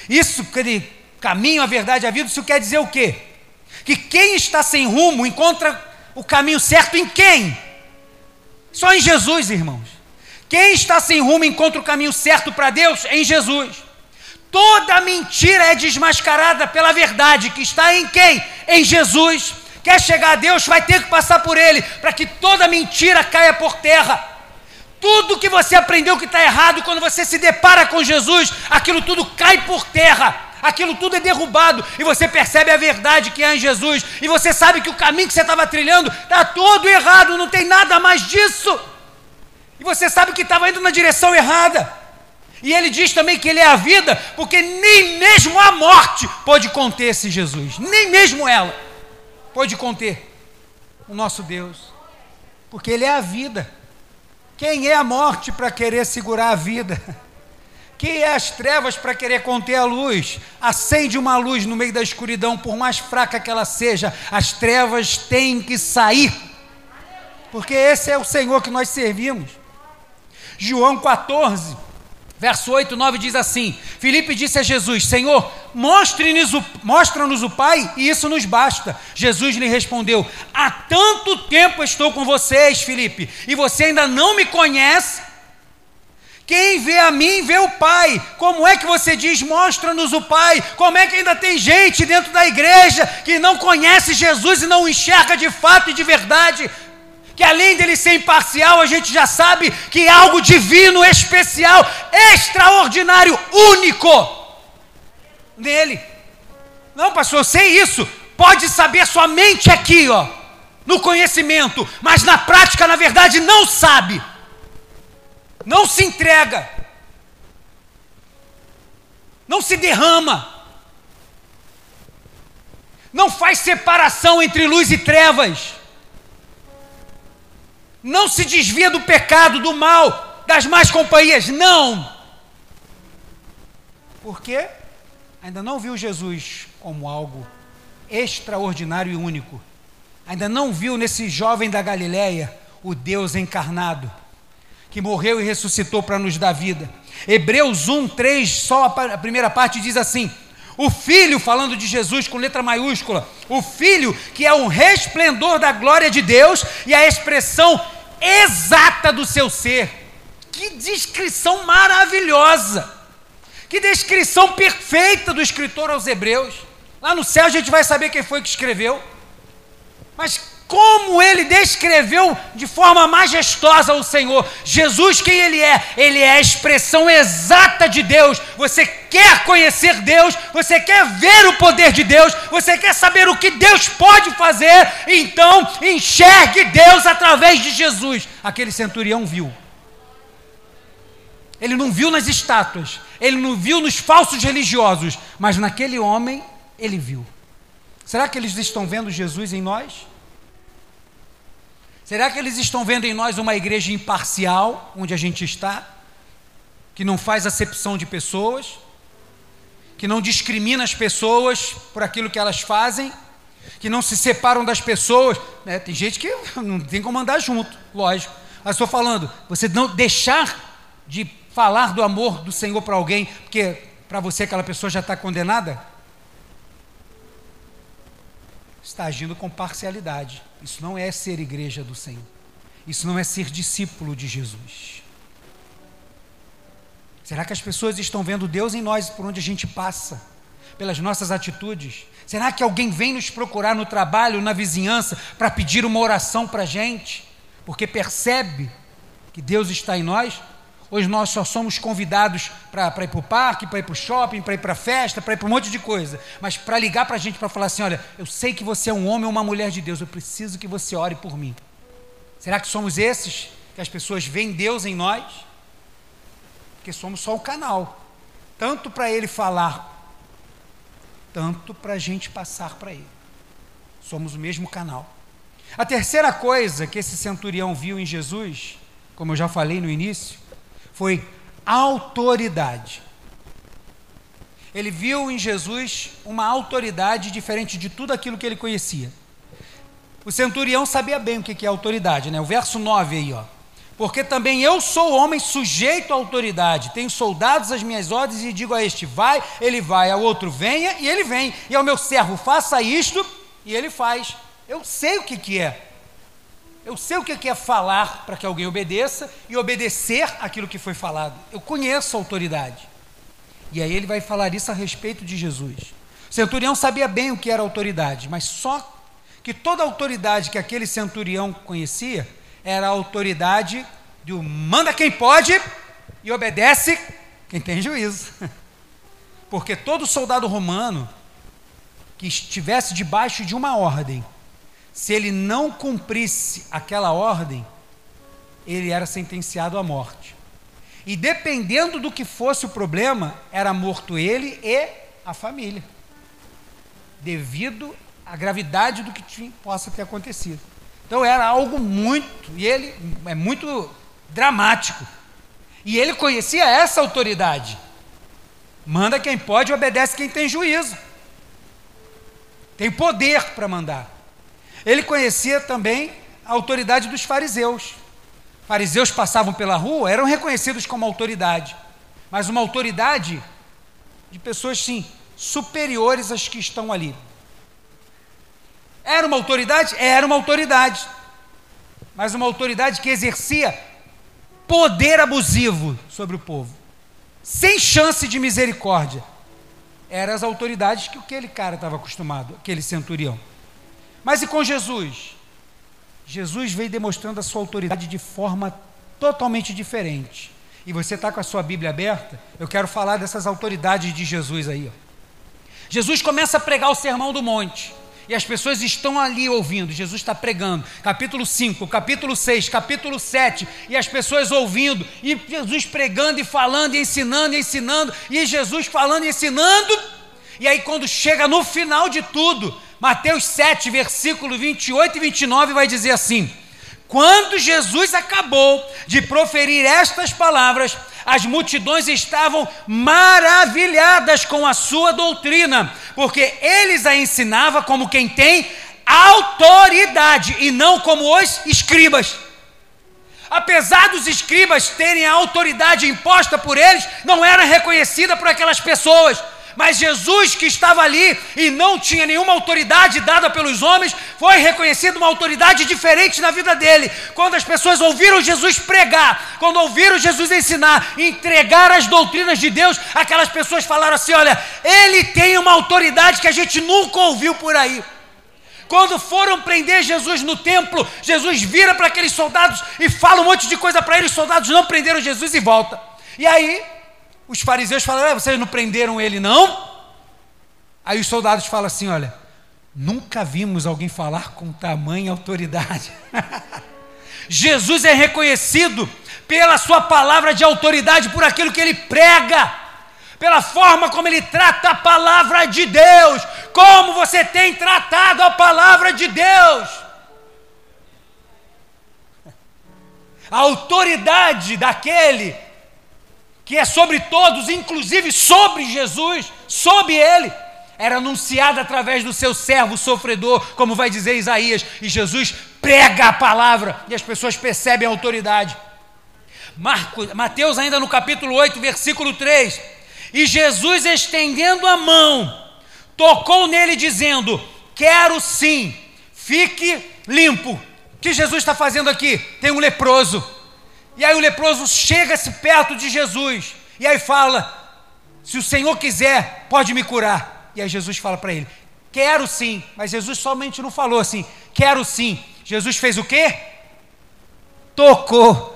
Isso que ele caminho, a verdade, a vida, isso quer dizer o quê? Que quem está sem rumo encontra o caminho certo em quem? Só em Jesus, irmãos. Quem está sem rumo encontra o caminho certo para Deus em Jesus. Toda mentira é desmascarada pela verdade que está em quem? Em Jesus. Quer chegar a Deus, vai ter que passar por Ele, para que toda mentira caia por terra. Tudo que você aprendeu que está errado, quando você se depara com Jesus, aquilo tudo cai por terra. aquilo tudo é derrubado e você percebe a verdade que há em Jesus e você sabe que o caminho que você estava trilhando está todo errado, não tem nada mais disso. E você sabe que estava indo na direção errada. E ele diz também que ele é a vida, porque nem mesmo a morte pode conter esse Jesus, nem mesmo ela pode conter o nosso Deus, porque ele é a vida. Quem é a morte para querer segurar a vida? *laughs* Quem é as trevas para querer conter a luz? Acende uma luz no meio da escuridão, por mais fraca que ela seja, as trevas têm que sair, porque esse é o Senhor que nós servimos. João 14, verso 8 e 9 diz assim: Filipe disse a Jesus: Senhor, mostre-nos o, mostra-nos o Pai e isso nos basta. Jesus lhe respondeu: Há tanto tempo estou com vocês, Filipe, e você ainda não me conhece. Quem vê a mim vê o Pai. Como é que você diz, mostra-nos o Pai? Como é que ainda tem gente dentro da igreja que não conhece Jesus e não enxerga de fato e de verdade? Que além dele ser imparcial, a gente já sabe que é algo divino, especial, extraordinário, único nele. Não, pastor, eu sei isso. Pode saber somente aqui, ó, no conhecimento, mas na prática, na verdade, não sabe não se entrega, não se derrama, não faz separação entre luz e trevas, não se desvia do pecado, do mal, das más companhias, não. Porque ainda não viu Jesus como algo extraordinário e único. Ainda não viu nesse jovem da Galileia o Deus encarnado que morreu e ressuscitou para nos dar vida. Hebreus 1, 3, só a primeira parte diz assim: o Filho, falando de Jesus com letra maiúscula, o Filho que é um resplendor da glória de Deus e a expressão exata do seu ser. Que descrição maravilhosa! Que descrição perfeita do escritor aos Hebreus. Lá no céu a gente vai saber quem foi que escreveu. Mas como ele descreveu de forma majestosa o Senhor. Jesus, quem ele é? Ele é a expressão exata de Deus. Você quer conhecer Deus, você quer ver o poder de Deus, você quer saber o que Deus pode fazer, então enxergue Deus através de Jesus. Aquele centurião viu. Ele não viu nas estátuas, ele não viu nos falsos religiosos, mas naquele homem ele viu. Será que eles estão vendo Jesus em nós? Será que eles estão vendo em nós uma igreja imparcial, onde a gente está, que não faz acepção de pessoas, que não discrimina as pessoas por aquilo que elas fazem, que não se separam das pessoas? É, tem gente que *laughs* não tem como andar junto, lógico. Mas estou falando, você não deixar de falar do amor do Senhor para alguém, porque para você aquela pessoa já está condenada? Está agindo com parcialidade. Isso não é ser igreja do Senhor. Isso não é ser discípulo de Jesus. Será que as pessoas estão vendo Deus em nós por onde a gente passa? Pelas nossas atitudes? Será que alguém vem nos procurar no trabalho, na vizinhança, para pedir uma oração para a gente? Porque percebe que Deus está em nós? Hoje nós só somos convidados para ir para o parque, para ir para o shopping, para ir para a festa, para ir para um monte de coisa. Mas para ligar para a gente, para falar assim: olha, eu sei que você é um homem ou uma mulher de Deus, eu preciso que você ore por mim. Será que somos esses que as pessoas veem Deus em nós? Porque somos só o canal tanto para Ele falar, tanto para a gente passar para Ele. Somos o mesmo canal. A terceira coisa que esse centurião viu em Jesus, como eu já falei no início, foi autoridade. Ele viu em Jesus uma autoridade diferente de tudo aquilo que ele conhecia. O centurião sabia bem o que é autoridade, né? O verso 9 aí, ó. Porque também eu sou homem sujeito à autoridade, tenho soldados às minhas ordens e digo a este vai, ele vai, ao outro venha e ele vem, e ao meu servo faça isto e ele faz. Eu sei o que, que é eu sei o que é falar para que alguém obedeça e obedecer aquilo que foi falado. Eu conheço a autoridade. E aí ele vai falar isso a respeito de Jesus. O centurião sabia bem o que era autoridade, mas só que toda autoridade que aquele centurião conhecia era a autoridade do manda quem pode e obedece quem tem juízo. *laughs* Porque todo soldado romano que estivesse debaixo de uma ordem, se ele não cumprisse aquela ordem, ele era sentenciado à morte. E dependendo do que fosse o problema, era morto ele e a família, devido à gravidade do que tinha, possa ter acontecido. Então era algo muito, e ele é muito dramático. E ele conhecia essa autoridade. Manda quem pode, obedece quem tem juízo. Tem poder para mandar. Ele conhecia também a autoridade dos fariseus. Fariseus passavam pela rua, eram reconhecidos como autoridade, mas uma autoridade de pessoas, sim, superiores às que estão ali. Era uma autoridade? Era uma autoridade, mas uma autoridade que exercia poder abusivo sobre o povo, sem chance de misericórdia. Eram as autoridades que aquele cara estava acostumado, aquele centurião. Mas e com Jesus? Jesus veio demonstrando a sua autoridade de forma totalmente diferente. E você está com a sua Bíblia aberta? Eu quero falar dessas autoridades de Jesus aí. Ó. Jesus começa a pregar o sermão do monte. E as pessoas estão ali ouvindo, Jesus está pregando, capítulo 5, capítulo 6, capítulo 7, e as pessoas ouvindo, e Jesus pregando e falando, e ensinando e ensinando, e Jesus falando e ensinando, e aí quando chega no final de tudo, Mateus 7, versículo 28 e 29 vai dizer assim: Quando Jesus acabou de proferir estas palavras, as multidões estavam maravilhadas com a sua doutrina, porque eles a ensinava como quem tem autoridade e não como os escribas. Apesar dos escribas terem a autoridade imposta por eles, não era reconhecida por aquelas pessoas. Mas Jesus, que estava ali e não tinha nenhuma autoridade dada pelos homens, foi reconhecido uma autoridade diferente na vida dele. Quando as pessoas ouviram Jesus pregar, quando ouviram Jesus ensinar, entregar as doutrinas de Deus, aquelas pessoas falaram assim: olha, ele tem uma autoridade que a gente nunca ouviu por aí. Quando foram prender Jesus no templo, Jesus vira para aqueles soldados e fala um monte de coisa para eles. Os soldados não prenderam Jesus e volta. E aí os fariseus falam: ah, vocês não prenderam ele, não? Aí os soldados falam assim: olha, nunca vimos alguém falar com tamanha autoridade. *laughs* Jesus é reconhecido pela sua palavra de autoridade, por aquilo que ele prega, pela forma como ele trata a palavra de Deus. Como você tem tratado a palavra de Deus? A autoridade daquele que é sobre todos, inclusive sobre Jesus, sobre ele, era anunciada através do seu servo sofredor, como vai dizer Isaías, e Jesus prega a palavra e as pessoas percebem a autoridade. Marcos, Mateus, ainda no capítulo 8, versículo 3: E Jesus, estendendo a mão, tocou nele, dizendo: Quero sim, fique limpo. O que Jesus está fazendo aqui? Tem um leproso e aí o leproso chega-se perto de Jesus e aí fala: Se o Senhor quiser, pode me curar. E aí Jesus fala para ele: Quero sim. Mas Jesus somente não falou assim: Quero sim. Jesus fez o quê? Tocou.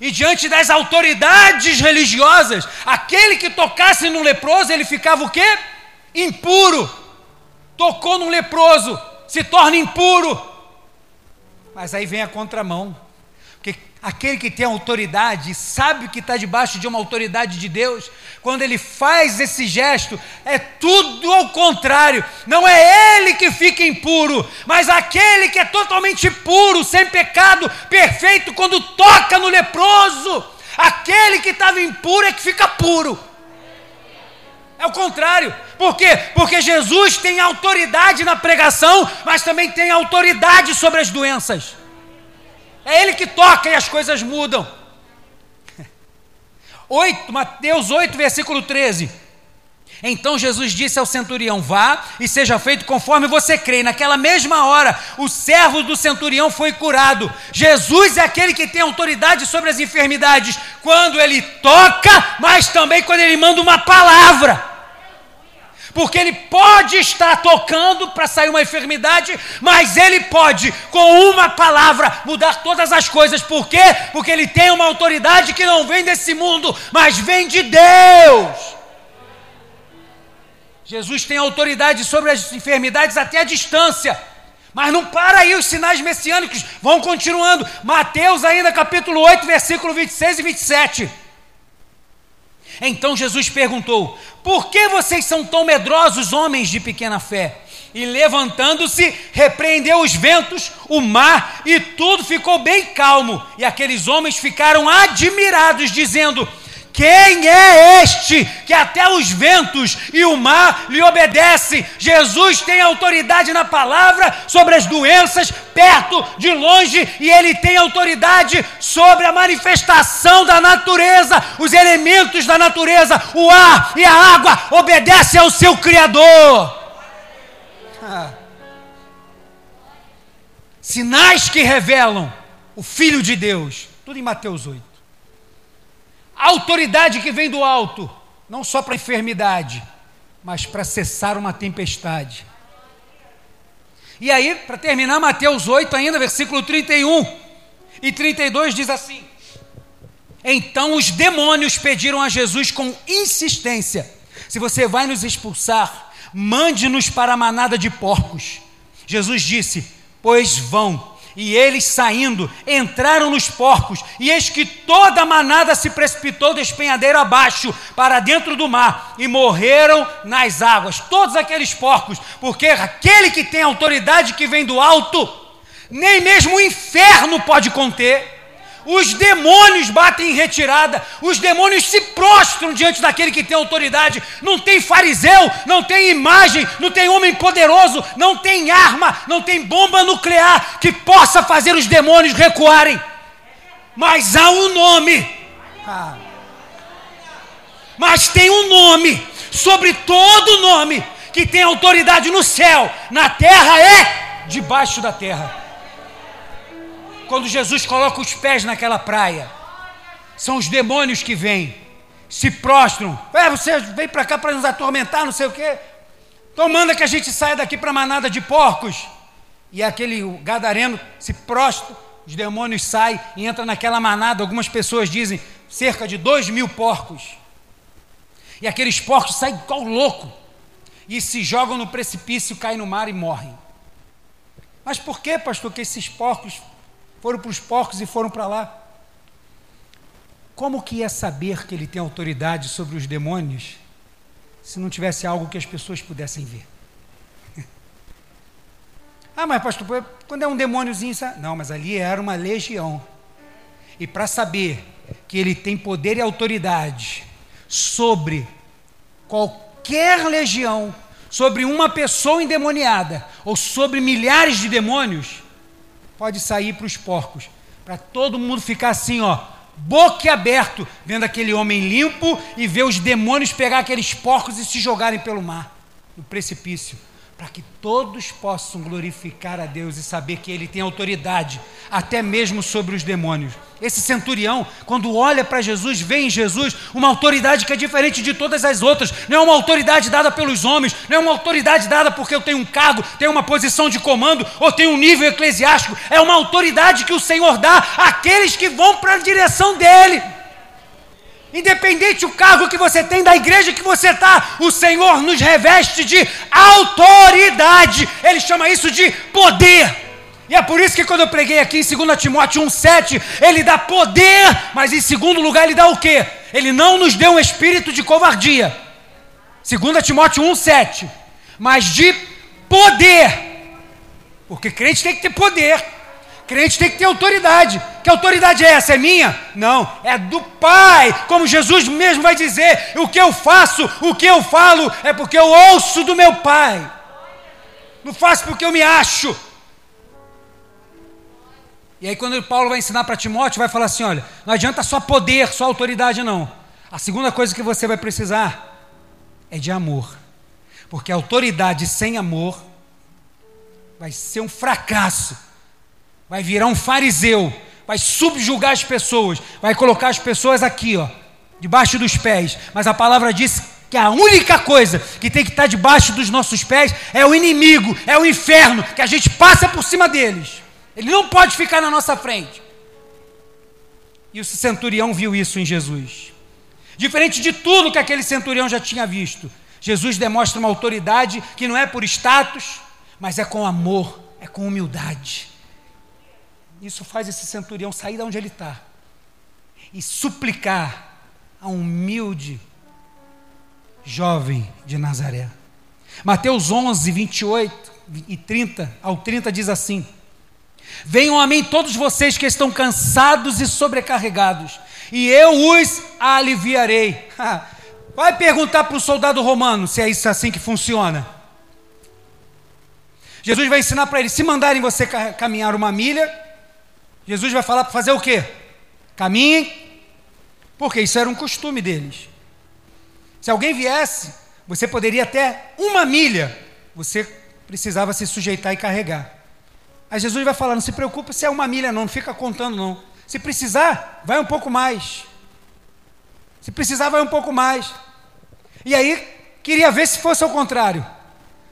E diante das autoridades religiosas, aquele que tocasse no leproso, ele ficava o quê? Impuro. Tocou no leproso, se torna impuro. Mas aí vem a contramão. Aquele que tem autoridade, sabe que está debaixo de uma autoridade de Deus, quando ele faz esse gesto, é tudo ao contrário. Não é ele que fica impuro, mas aquele que é totalmente puro, sem pecado, perfeito, quando toca no leproso, aquele que estava impuro é que fica puro. É o contrário. Por quê? Porque Jesus tem autoridade na pregação, mas também tem autoridade sobre as doenças. É Ele que toca e as coisas mudam. *laughs* 8, Mateus 8, versículo 13. Então Jesus disse ao centurião: Vá e seja feito conforme você crê. Naquela mesma hora, o servo do centurião foi curado. Jesus é aquele que tem autoridade sobre as enfermidades, quando ele toca, mas também quando ele manda uma palavra porque ele pode estar tocando para sair uma enfermidade, mas ele pode, com uma palavra, mudar todas as coisas. Por quê? Porque ele tem uma autoridade que não vem desse mundo, mas vem de Deus. Jesus tem autoridade sobre as enfermidades até a distância. Mas não para aí, os sinais messiânicos vão continuando. Mateus, ainda capítulo 8, versículo 26 e 27. Então Jesus perguntou: Por que vocês são tão medrosos, homens de pequena fé? E levantando-se, repreendeu os ventos, o mar, e tudo ficou bem calmo. E aqueles homens ficaram admirados, dizendo: quem é este que até os ventos e o mar lhe obedecem? Jesus tem autoridade na palavra sobre as doenças, perto, de longe, e ele tem autoridade sobre a manifestação da natureza, os elementos da natureza, o ar e a água obedecem ao seu Criador. Ah. Sinais que revelam o Filho de Deus, tudo em Mateus 8 autoridade que vem do alto, não só para enfermidade, mas para cessar uma tempestade. E aí, para terminar, Mateus 8, ainda, versículo 31 e 32 diz assim: Então os demônios pediram a Jesus com insistência: Se você vai nos expulsar, mande-nos para a manada de porcos. Jesus disse: Pois vão. E eles saindo, entraram nos porcos, e eis que toda a manada se precipitou despenhadeiro abaixo, para dentro do mar, e morreram nas águas, todos aqueles porcos, porque aquele que tem autoridade que vem do alto, nem mesmo o inferno pode conter os demônios batem em retirada, os demônios se prostram diante daquele que tem autoridade. Não tem fariseu, não tem imagem, não tem homem poderoso, não tem arma, não tem bomba nuclear que possa fazer os demônios recuarem. Mas há um nome. Ah. Mas tem um nome, sobre todo nome, que tem autoridade no céu, na terra e debaixo da terra quando Jesus coloca os pés naquela praia, são os demônios que vêm, se prostram. É, você vem para cá para nos atormentar, não sei o quê. Então manda que a gente saia daqui para manada de porcos. E aquele gadareno se prostra, os demônios saem e entram naquela manada. Algumas pessoas dizem cerca de dois mil porcos. E aqueles porcos saem igual louco e se jogam no precipício, caem no mar e morrem. Mas por que, pastor, que esses porcos foram para os porcos e foram para lá. Como que ia saber que ele tem autoridade sobre os demônios se não tivesse algo que as pessoas pudessem ver? *laughs* ah, mas pastor, quando é um demôniozinho, não, mas ali era uma legião. E para saber que ele tem poder e autoridade sobre qualquer legião, sobre uma pessoa endemoniada ou sobre milhares de demônios, pode sair para os porcos, para todo mundo ficar assim, ó, boca aberto, vendo aquele homem limpo e ver os demônios pegar aqueles porcos e se jogarem pelo mar, no precipício para que todos possam glorificar a Deus e saber que Ele tem autoridade, até mesmo sobre os demônios. Esse centurião, quando olha para Jesus, vê em Jesus uma autoridade que é diferente de todas as outras. Não é uma autoridade dada pelos homens, não é uma autoridade dada porque eu tenho um cargo, tenho uma posição de comando ou tenho um nível eclesiástico. É uma autoridade que o Senhor dá àqueles que vão para a direção dele. Independente o cargo que você tem, da igreja que você está, o Senhor nos reveste de autoridade. Ele chama isso de poder. E é por isso que quando eu preguei aqui em 2 Timóteo 1,7, ele dá poder, mas em segundo lugar ele dá o quê? Ele não nos deu um espírito de covardia. 2 Timóteo 1,7, mas de poder. Porque crente tem que ter poder. Crente tem que ter autoridade. Que autoridade é essa? É minha? Não, é do Pai. Como Jesus mesmo vai dizer: o que eu faço, o que eu falo, é porque eu ouço do meu Pai. Não faço porque eu me acho. E aí, quando Paulo vai ensinar para Timóteo, vai falar assim: olha, não adianta só poder, só autoridade, não. A segunda coisa que você vai precisar é de amor. Porque autoridade sem amor vai ser um fracasso vai virar um fariseu, vai subjugar as pessoas, vai colocar as pessoas aqui, ó, debaixo dos pés. Mas a palavra diz que a única coisa que tem que estar debaixo dos nossos pés é o inimigo, é o inferno, que a gente passa por cima deles. Ele não pode ficar na nossa frente. E o centurião viu isso em Jesus. Diferente de tudo que aquele centurião já tinha visto, Jesus demonstra uma autoridade que não é por status, mas é com amor, é com humildade. Isso faz esse centurião sair de onde ele está e suplicar a um humilde jovem de Nazaré. Mateus 11, 28 e 30 ao 30 diz assim: Venham a mim todos vocês que estão cansados e sobrecarregados, e eu os aliviarei. *laughs* Vai perguntar para o soldado romano se é isso assim que funciona. Jesus vai ensinar para ele: se mandarem você caminhar uma milha, Jesus vai falar para fazer o quê? Caminhem, porque isso era um costume deles. Se alguém viesse, você poderia até uma milha, você precisava se sujeitar e carregar. Aí Jesus vai falar: não se preocupe se é uma milha, não, não fica contando, não. Se precisar, vai um pouco mais. Se precisar, vai um pouco mais. E aí, queria ver se fosse ao contrário.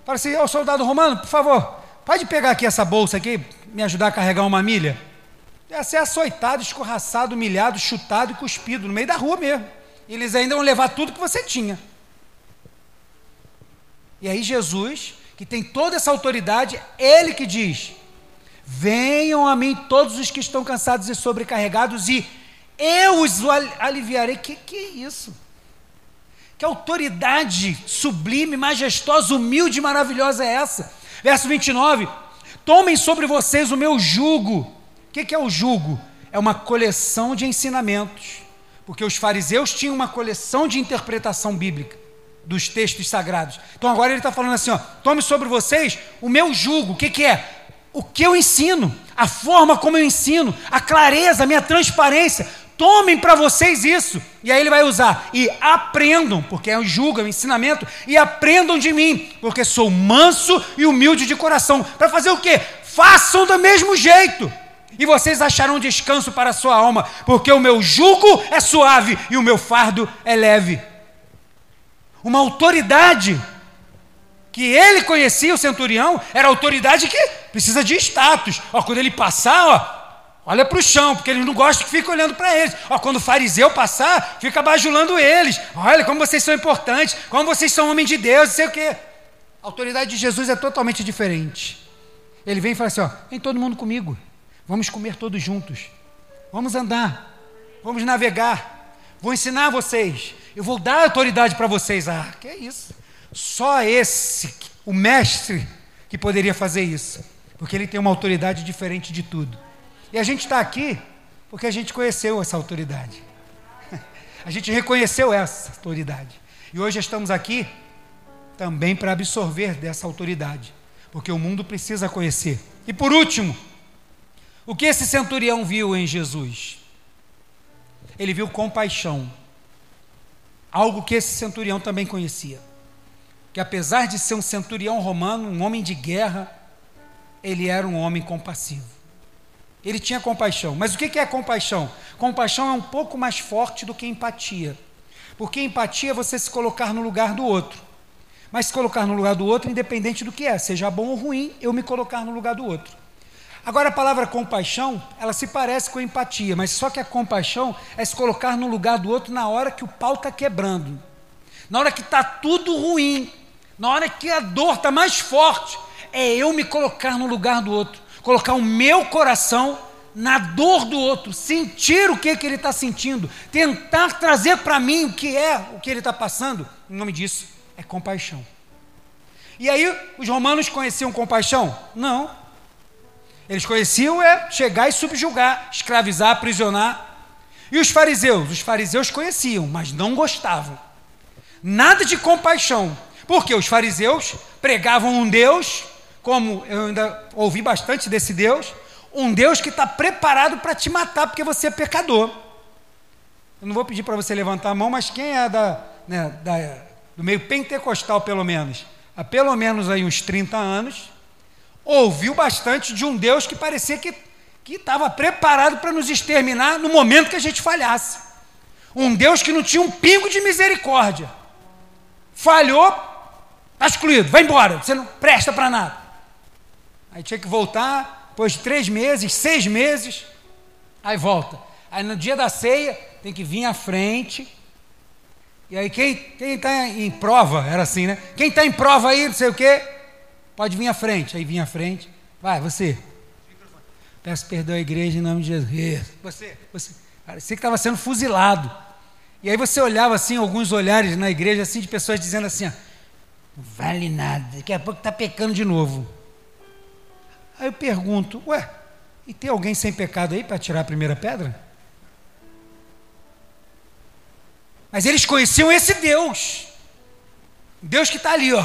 Fala assim, ô soldado romano, por favor, pode pegar aqui essa bolsa aqui, me ajudar a carregar uma milha? Ia ser açoitado, escorraçado, humilhado, chutado e cuspido no meio da rua mesmo. E eles ainda vão levar tudo que você tinha. E aí Jesus, que tem toda essa autoridade, ele que diz: Venham a mim todos os que estão cansados e sobrecarregados, e eu os aliviarei. Que que é isso? Que autoridade sublime, majestosa, humilde e maravilhosa é essa? Verso 29: Tomem sobre vocês o meu jugo. O que, é o jugo? É uma coleção de ensinamentos. Porque os fariseus tinham uma coleção de interpretação bíblica dos textos sagrados. Então agora ele está falando assim: ó, tome sobre vocês o meu jugo. O que, que é? O que eu ensino, a forma como eu ensino, a clareza, a minha transparência. Tomem para vocês isso. E aí ele vai usar. E aprendam, porque é o julgo, é o ensinamento. E aprendam de mim, porque sou manso e humilde de coração. Para fazer o quê? Façam do mesmo jeito. E vocês acharão descanso para a sua alma, porque o meu jugo é suave e o meu fardo é leve. Uma autoridade que ele conhecia, o centurião, era autoridade que precisa de status. Ó, quando ele passar, ó, Olha para o chão, porque eles não gostam que fique olhando para eles. Ó, quando o fariseu passar, fica bajulando eles. Olha como vocês são importantes, como vocês são homens de Deus, não sei o quê. A autoridade de Jesus é totalmente diferente. Ele vem e fala assim: ó, vem todo mundo comigo. Vamos comer todos juntos. Vamos andar. Vamos navegar. Vou ensinar vocês. Eu vou dar autoridade para vocês. Ah, que é isso? Só esse, o mestre, que poderia fazer isso. Porque ele tem uma autoridade diferente de tudo. E a gente está aqui porque a gente conheceu essa autoridade. *laughs* A gente reconheceu essa autoridade. E hoje estamos aqui também para absorver dessa autoridade, porque o mundo precisa conhecer. E por último, o que esse centurião viu em Jesus? Ele viu compaixão, algo que esse centurião também conhecia. Que apesar de ser um centurião romano, um homem de guerra, ele era um homem compassivo. Ele tinha compaixão. Mas o que é compaixão? Compaixão é um pouco mais forte do que empatia. Porque empatia é você se colocar no lugar do outro. Mas se colocar no lugar do outro, independente do que é, seja bom ou ruim, eu me colocar no lugar do outro. Agora a palavra compaixão, ela se parece com empatia, mas só que a compaixão é se colocar no lugar do outro na hora que o pau está quebrando, na hora que está tudo ruim, na hora que a dor está mais forte, é eu me colocar no lugar do outro colocar o meu coração na dor do outro, sentir o que, que ele está sentindo, tentar trazer para mim o que é o que ele está passando, em nome disso é compaixão. E aí, os romanos conheciam compaixão? Não. Eles conheciam é chegar e subjugar, escravizar, aprisionar. E os fariseus? Os fariseus conheciam, mas não gostavam. Nada de compaixão. Porque os fariseus pregavam um Deus como eu ainda ouvi bastante desse Deus, um Deus que está preparado para te matar porque você é pecador. Eu não vou pedir para você levantar a mão, mas quem é da, né, da, do meio pentecostal, pelo menos, há pelo menos aí uns 30 anos, ouviu bastante de um Deus que parecia que estava preparado para nos exterminar no momento que a gente falhasse. Um Deus que não tinha um pingo de misericórdia. Falhou, está excluído, vai embora, você não presta para nada. Aí tinha que voltar, depois de três meses, seis meses, aí volta. Aí no dia da ceia, tem que vir à frente E aí, quem está em prova, era assim, né? Quem está em prova aí, não sei o quê, pode vir à frente. Aí vinha à frente. Vai, você. Peço perdão à igreja em nome de Jesus. Você, você. Parecia que estava sendo fuzilado. E aí você olhava assim, alguns olhares na igreja, assim, de pessoas dizendo assim: ó, não vale nada, daqui a pouco está pecando de novo. Aí eu pergunto: ué, e tem alguém sem pecado aí para tirar a primeira pedra? Mas eles conheciam esse Deus. Deus que está ali, ó,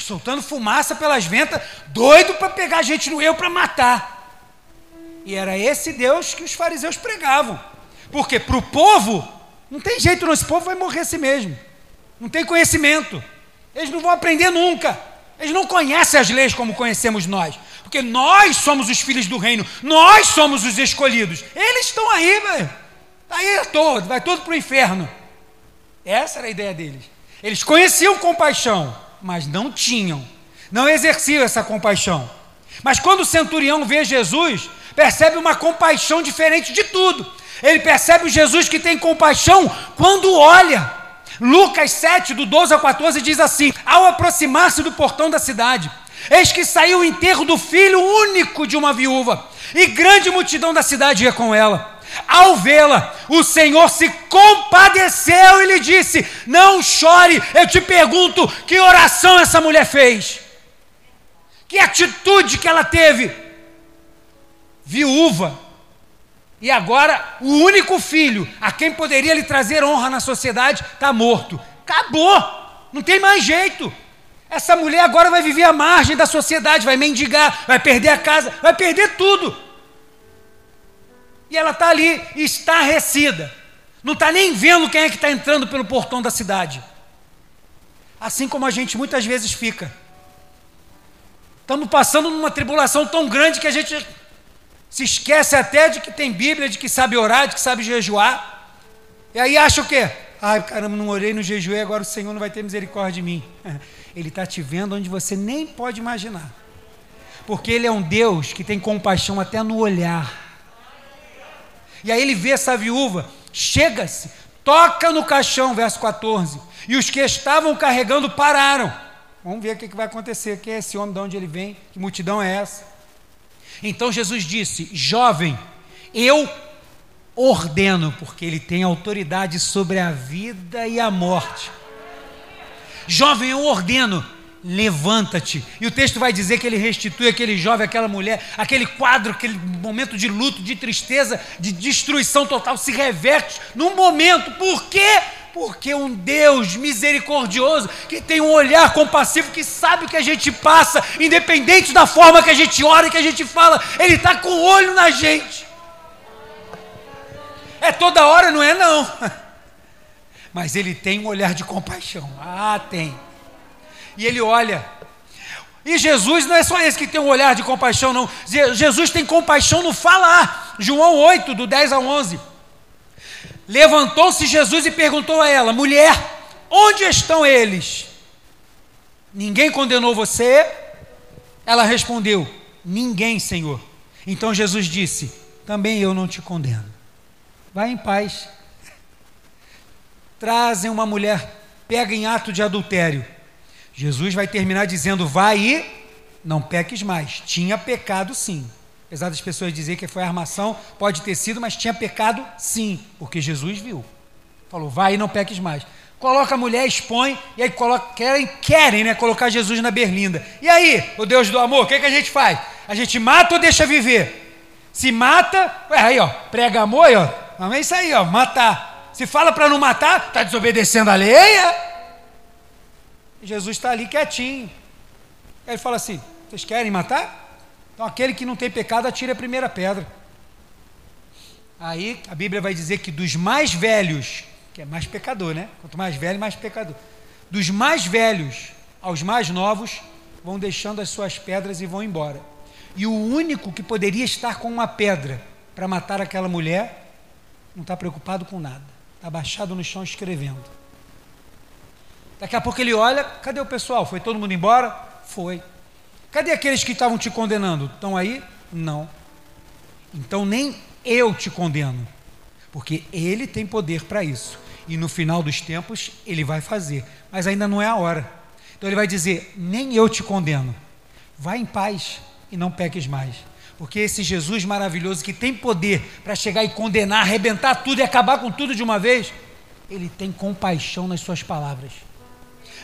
soltando fumaça pelas ventas, doido para pegar a gente no eu para matar. E era esse Deus que os fariseus pregavam. Porque para o povo, não tem jeito, não, esse povo vai morrer assim mesmo. Não tem conhecimento. Eles não vão aprender nunca. Eles não conhecem as leis como conhecemos nós. Porque nós somos os filhos do reino, nós somos os escolhidos. Eles estão aí, velho. Está aí todo, vai todo para o inferno. Essa era a ideia deles. Eles conheciam compaixão, mas não tinham, não exerciam essa compaixão. Mas quando o centurião vê Jesus, percebe uma compaixão diferente de tudo. Ele percebe o Jesus que tem compaixão quando olha. Lucas 7, do 12 a 14, diz assim: Ao aproximar-se do portão da cidade, eis que saiu o enterro do filho único de uma viúva, e grande multidão da cidade ia com ela. Ao vê-la, o Senhor se compadeceu e lhe disse: Não chore, eu te pergunto, que oração essa mulher fez? Que atitude que ela teve? Viúva, e agora o único filho a quem poderia lhe trazer honra na sociedade está morto. Acabou, não tem mais jeito. Essa mulher agora vai viver à margem da sociedade, vai mendigar, vai perder a casa, vai perder tudo. E ela está ali estarrecida. Não está nem vendo quem é que está entrando pelo portão da cidade. Assim como a gente muitas vezes fica. Estamos passando numa tribulação tão grande que a gente se esquece até de que tem Bíblia, de que sabe orar, de que sabe jejuar. E aí acha o quê? Ai, caramba, não orei, não jejuei, agora o Senhor não vai ter misericórdia de mim. *laughs* Ele está te vendo onde você nem pode imaginar. Porque Ele é um Deus que tem compaixão até no olhar. E aí ele vê essa viúva, chega-se, toca no caixão, verso 14. E os que estavam carregando pararam. Vamos ver o que vai acontecer. Quem é esse homem, de onde ele vem? Que multidão é essa? Então Jesus disse: Jovem, eu ordeno, porque ele tem autoridade sobre a vida e a morte. Jovem, eu ordeno, levanta-te. E o texto vai dizer que ele restitui aquele jovem, aquela mulher, aquele quadro, aquele momento de luto, de tristeza, de destruição total, se reverte num momento. Por quê? Porque um Deus misericordioso, que tem um olhar compassivo, que sabe o que a gente passa, independente da forma que a gente ora e que a gente fala, Ele está com o olho na gente. É toda hora, não é? Não. *laughs* Mas Ele tem um olhar de compaixão. Ah, tem e ele olha. E Jesus não é só esse que tem um olhar de compaixão, não. Jesus tem compaixão no falar. João 8, do 10 a 11. Levantou-se Jesus e perguntou a ela: Mulher, onde estão eles? Ninguém condenou você? Ela respondeu: Ninguém, Senhor. Então Jesus disse: Também eu não te condeno. Vai em paz. Trazem uma mulher, pega em ato de adultério Jesus vai terminar dizendo: vai e não peques mais. Tinha pecado sim. Apesar das pessoas dizerem que foi armação, pode ter sido, mas tinha pecado sim, porque Jesus viu. Falou: vai e não peques mais. Coloca a mulher, expõe, e aí coloca, querem, querem né, colocar Jesus na berlinda. E aí, o Deus do amor, o que, é que a gente faz? A gente mata ou deixa viver? Se mata, ué, aí ó, prega amor, aí, ó, é isso aí, ó, matar. Se fala para não matar, está desobedecendo a lei, é? Jesus está ali quietinho. Ele fala assim: Vocês querem matar? Então aquele que não tem pecado atire a primeira pedra. Aí a Bíblia vai dizer que dos mais velhos, que é mais pecador, né? Quanto mais velho, mais pecador. Dos mais velhos aos mais novos, vão deixando as suas pedras e vão embora. E o único que poderia estar com uma pedra para matar aquela mulher, não está preocupado com nada. Está abaixado no chão escrevendo. Daqui a pouco ele olha, cadê o pessoal? Foi todo mundo embora? Foi. Cadê aqueles que estavam te condenando? Estão aí? Não. Então nem eu te condeno, porque ele tem poder para isso. E no final dos tempos, ele vai fazer. Mas ainda não é a hora. Então ele vai dizer: Nem eu te condeno. Vai em paz e não peques mais. Porque esse Jesus maravilhoso que tem poder para chegar e condenar, arrebentar tudo e acabar com tudo de uma vez, ele tem compaixão nas suas palavras.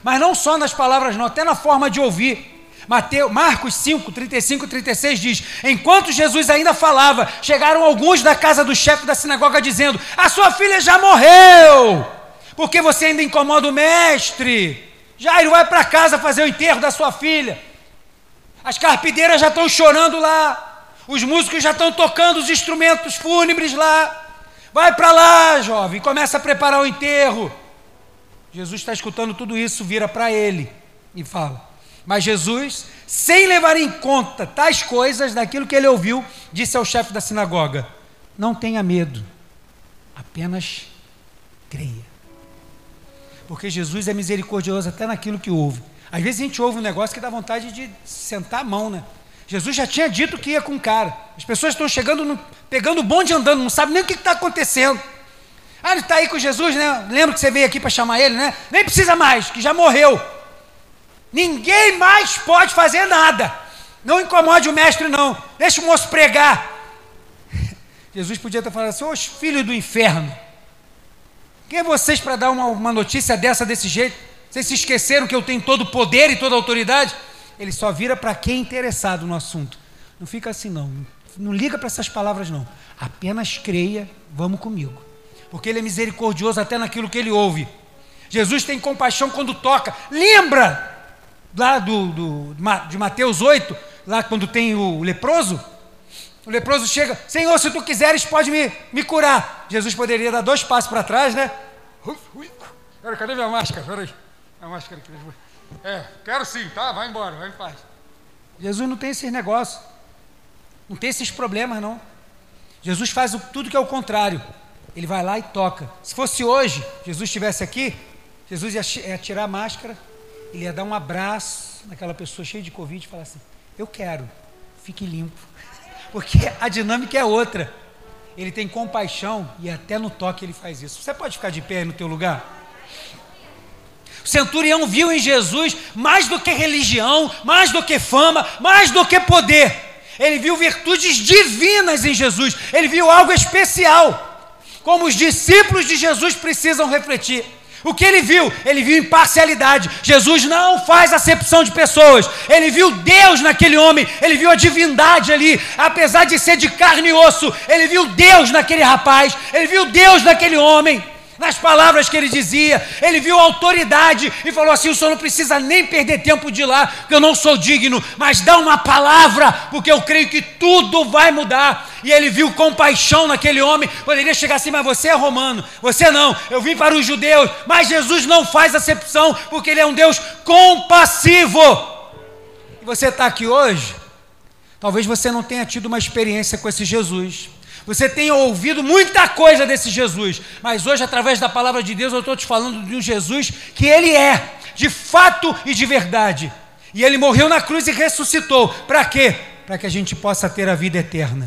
Mas não só nas palavras, não, até na forma de ouvir. Mateus, Marcos 5, 35 e 36 diz: Enquanto Jesus ainda falava, chegaram alguns da casa do chefe da sinagoga dizendo: A sua filha já morreu, porque você ainda incomoda o mestre. Jairo, vai para casa fazer o enterro da sua filha. As carpideiras já estão chorando lá, os músicos já estão tocando os instrumentos fúnebres lá. Vai para lá, jovem, começa a preparar o enterro. Jesus está escutando tudo isso, vira para ele e fala: mas Jesus, sem levar em conta tais coisas daquilo que ele ouviu, disse ao chefe da sinagoga: Não tenha medo, apenas creia. Porque Jesus é misericordioso até naquilo que ouve. Às vezes a gente ouve um negócio que dá vontade de sentar a mão, né? Jesus já tinha dito que ia com o cara. As pessoas estão chegando, no, pegando o bonde andando, não sabem nem o que está acontecendo. Ah, ele está aí com Jesus, né? Lembra que você veio aqui para chamar ele, né? Nem precisa mais, que já morreu. Ninguém mais pode fazer nada. Não incomode o mestre, não. Deixa o moço pregar. *laughs* Jesus podia ter falado assim: ô filho do inferno. Quem é vocês para dar uma, uma notícia dessa desse jeito? Vocês se esqueceram que eu tenho todo o poder e toda a autoridade? Ele só vira para quem é interessado no assunto. Não fica assim, não. Não liga para essas palavras, não. Apenas creia, vamos comigo. Porque ele é misericordioso até naquilo que ele ouve. Jesus tem compaixão quando toca. Lembra lá do, do, de Mateus 8, lá quando tem o leproso, o leproso chega, Senhor, se tu quiseres, pode me, me curar. Jesus poderia dar dois passos para trás, né? Cara, cadê minha máscara? Peraí. A máscara aqui. É, quero sim, tá? Vai embora, vai em paz. Jesus não tem esses negócios. Não tem esses problemas, não. Jesus faz tudo que é o contrário. Ele vai lá e toca. Se fosse hoje, Jesus estivesse aqui, Jesus ia tirar a máscara, ele ia dar um abraço naquela pessoa cheia de Covid e falar assim: Eu quero, fique limpo. *laughs* Porque a dinâmica é outra. Ele tem compaixão e até no toque ele faz isso. Você pode ficar de pé aí no teu lugar? O centurião viu em Jesus mais do que religião, mais do que fama, mais do que poder. Ele viu virtudes divinas em Jesus. Ele viu algo especial. Como os discípulos de Jesus precisam refletir. O que ele viu? Ele viu imparcialidade. Jesus não faz acepção de pessoas. Ele viu Deus naquele homem, ele viu a divindade ali, apesar de ser de carne e osso. Ele viu Deus naquele rapaz, ele viu Deus naquele homem nas palavras que ele dizia, ele viu autoridade e falou assim: o senhor não precisa nem perder tempo de ir lá, porque eu não sou digno, mas dá uma palavra, porque eu creio que tudo vai mudar. E ele viu compaixão naquele homem, poderia chegar assim, mas você é romano, você não, eu vim para os judeus, mas Jesus não faz acepção, porque ele é um Deus compassivo. E você está aqui hoje, talvez você não tenha tido uma experiência com esse Jesus. Você tem ouvido muita coisa desse Jesus, mas hoje, através da palavra de Deus, eu estou te falando de um Jesus que Ele é, de fato e de verdade. E Ele morreu na cruz e ressuscitou. Para quê? Para que a gente possa ter a vida eterna.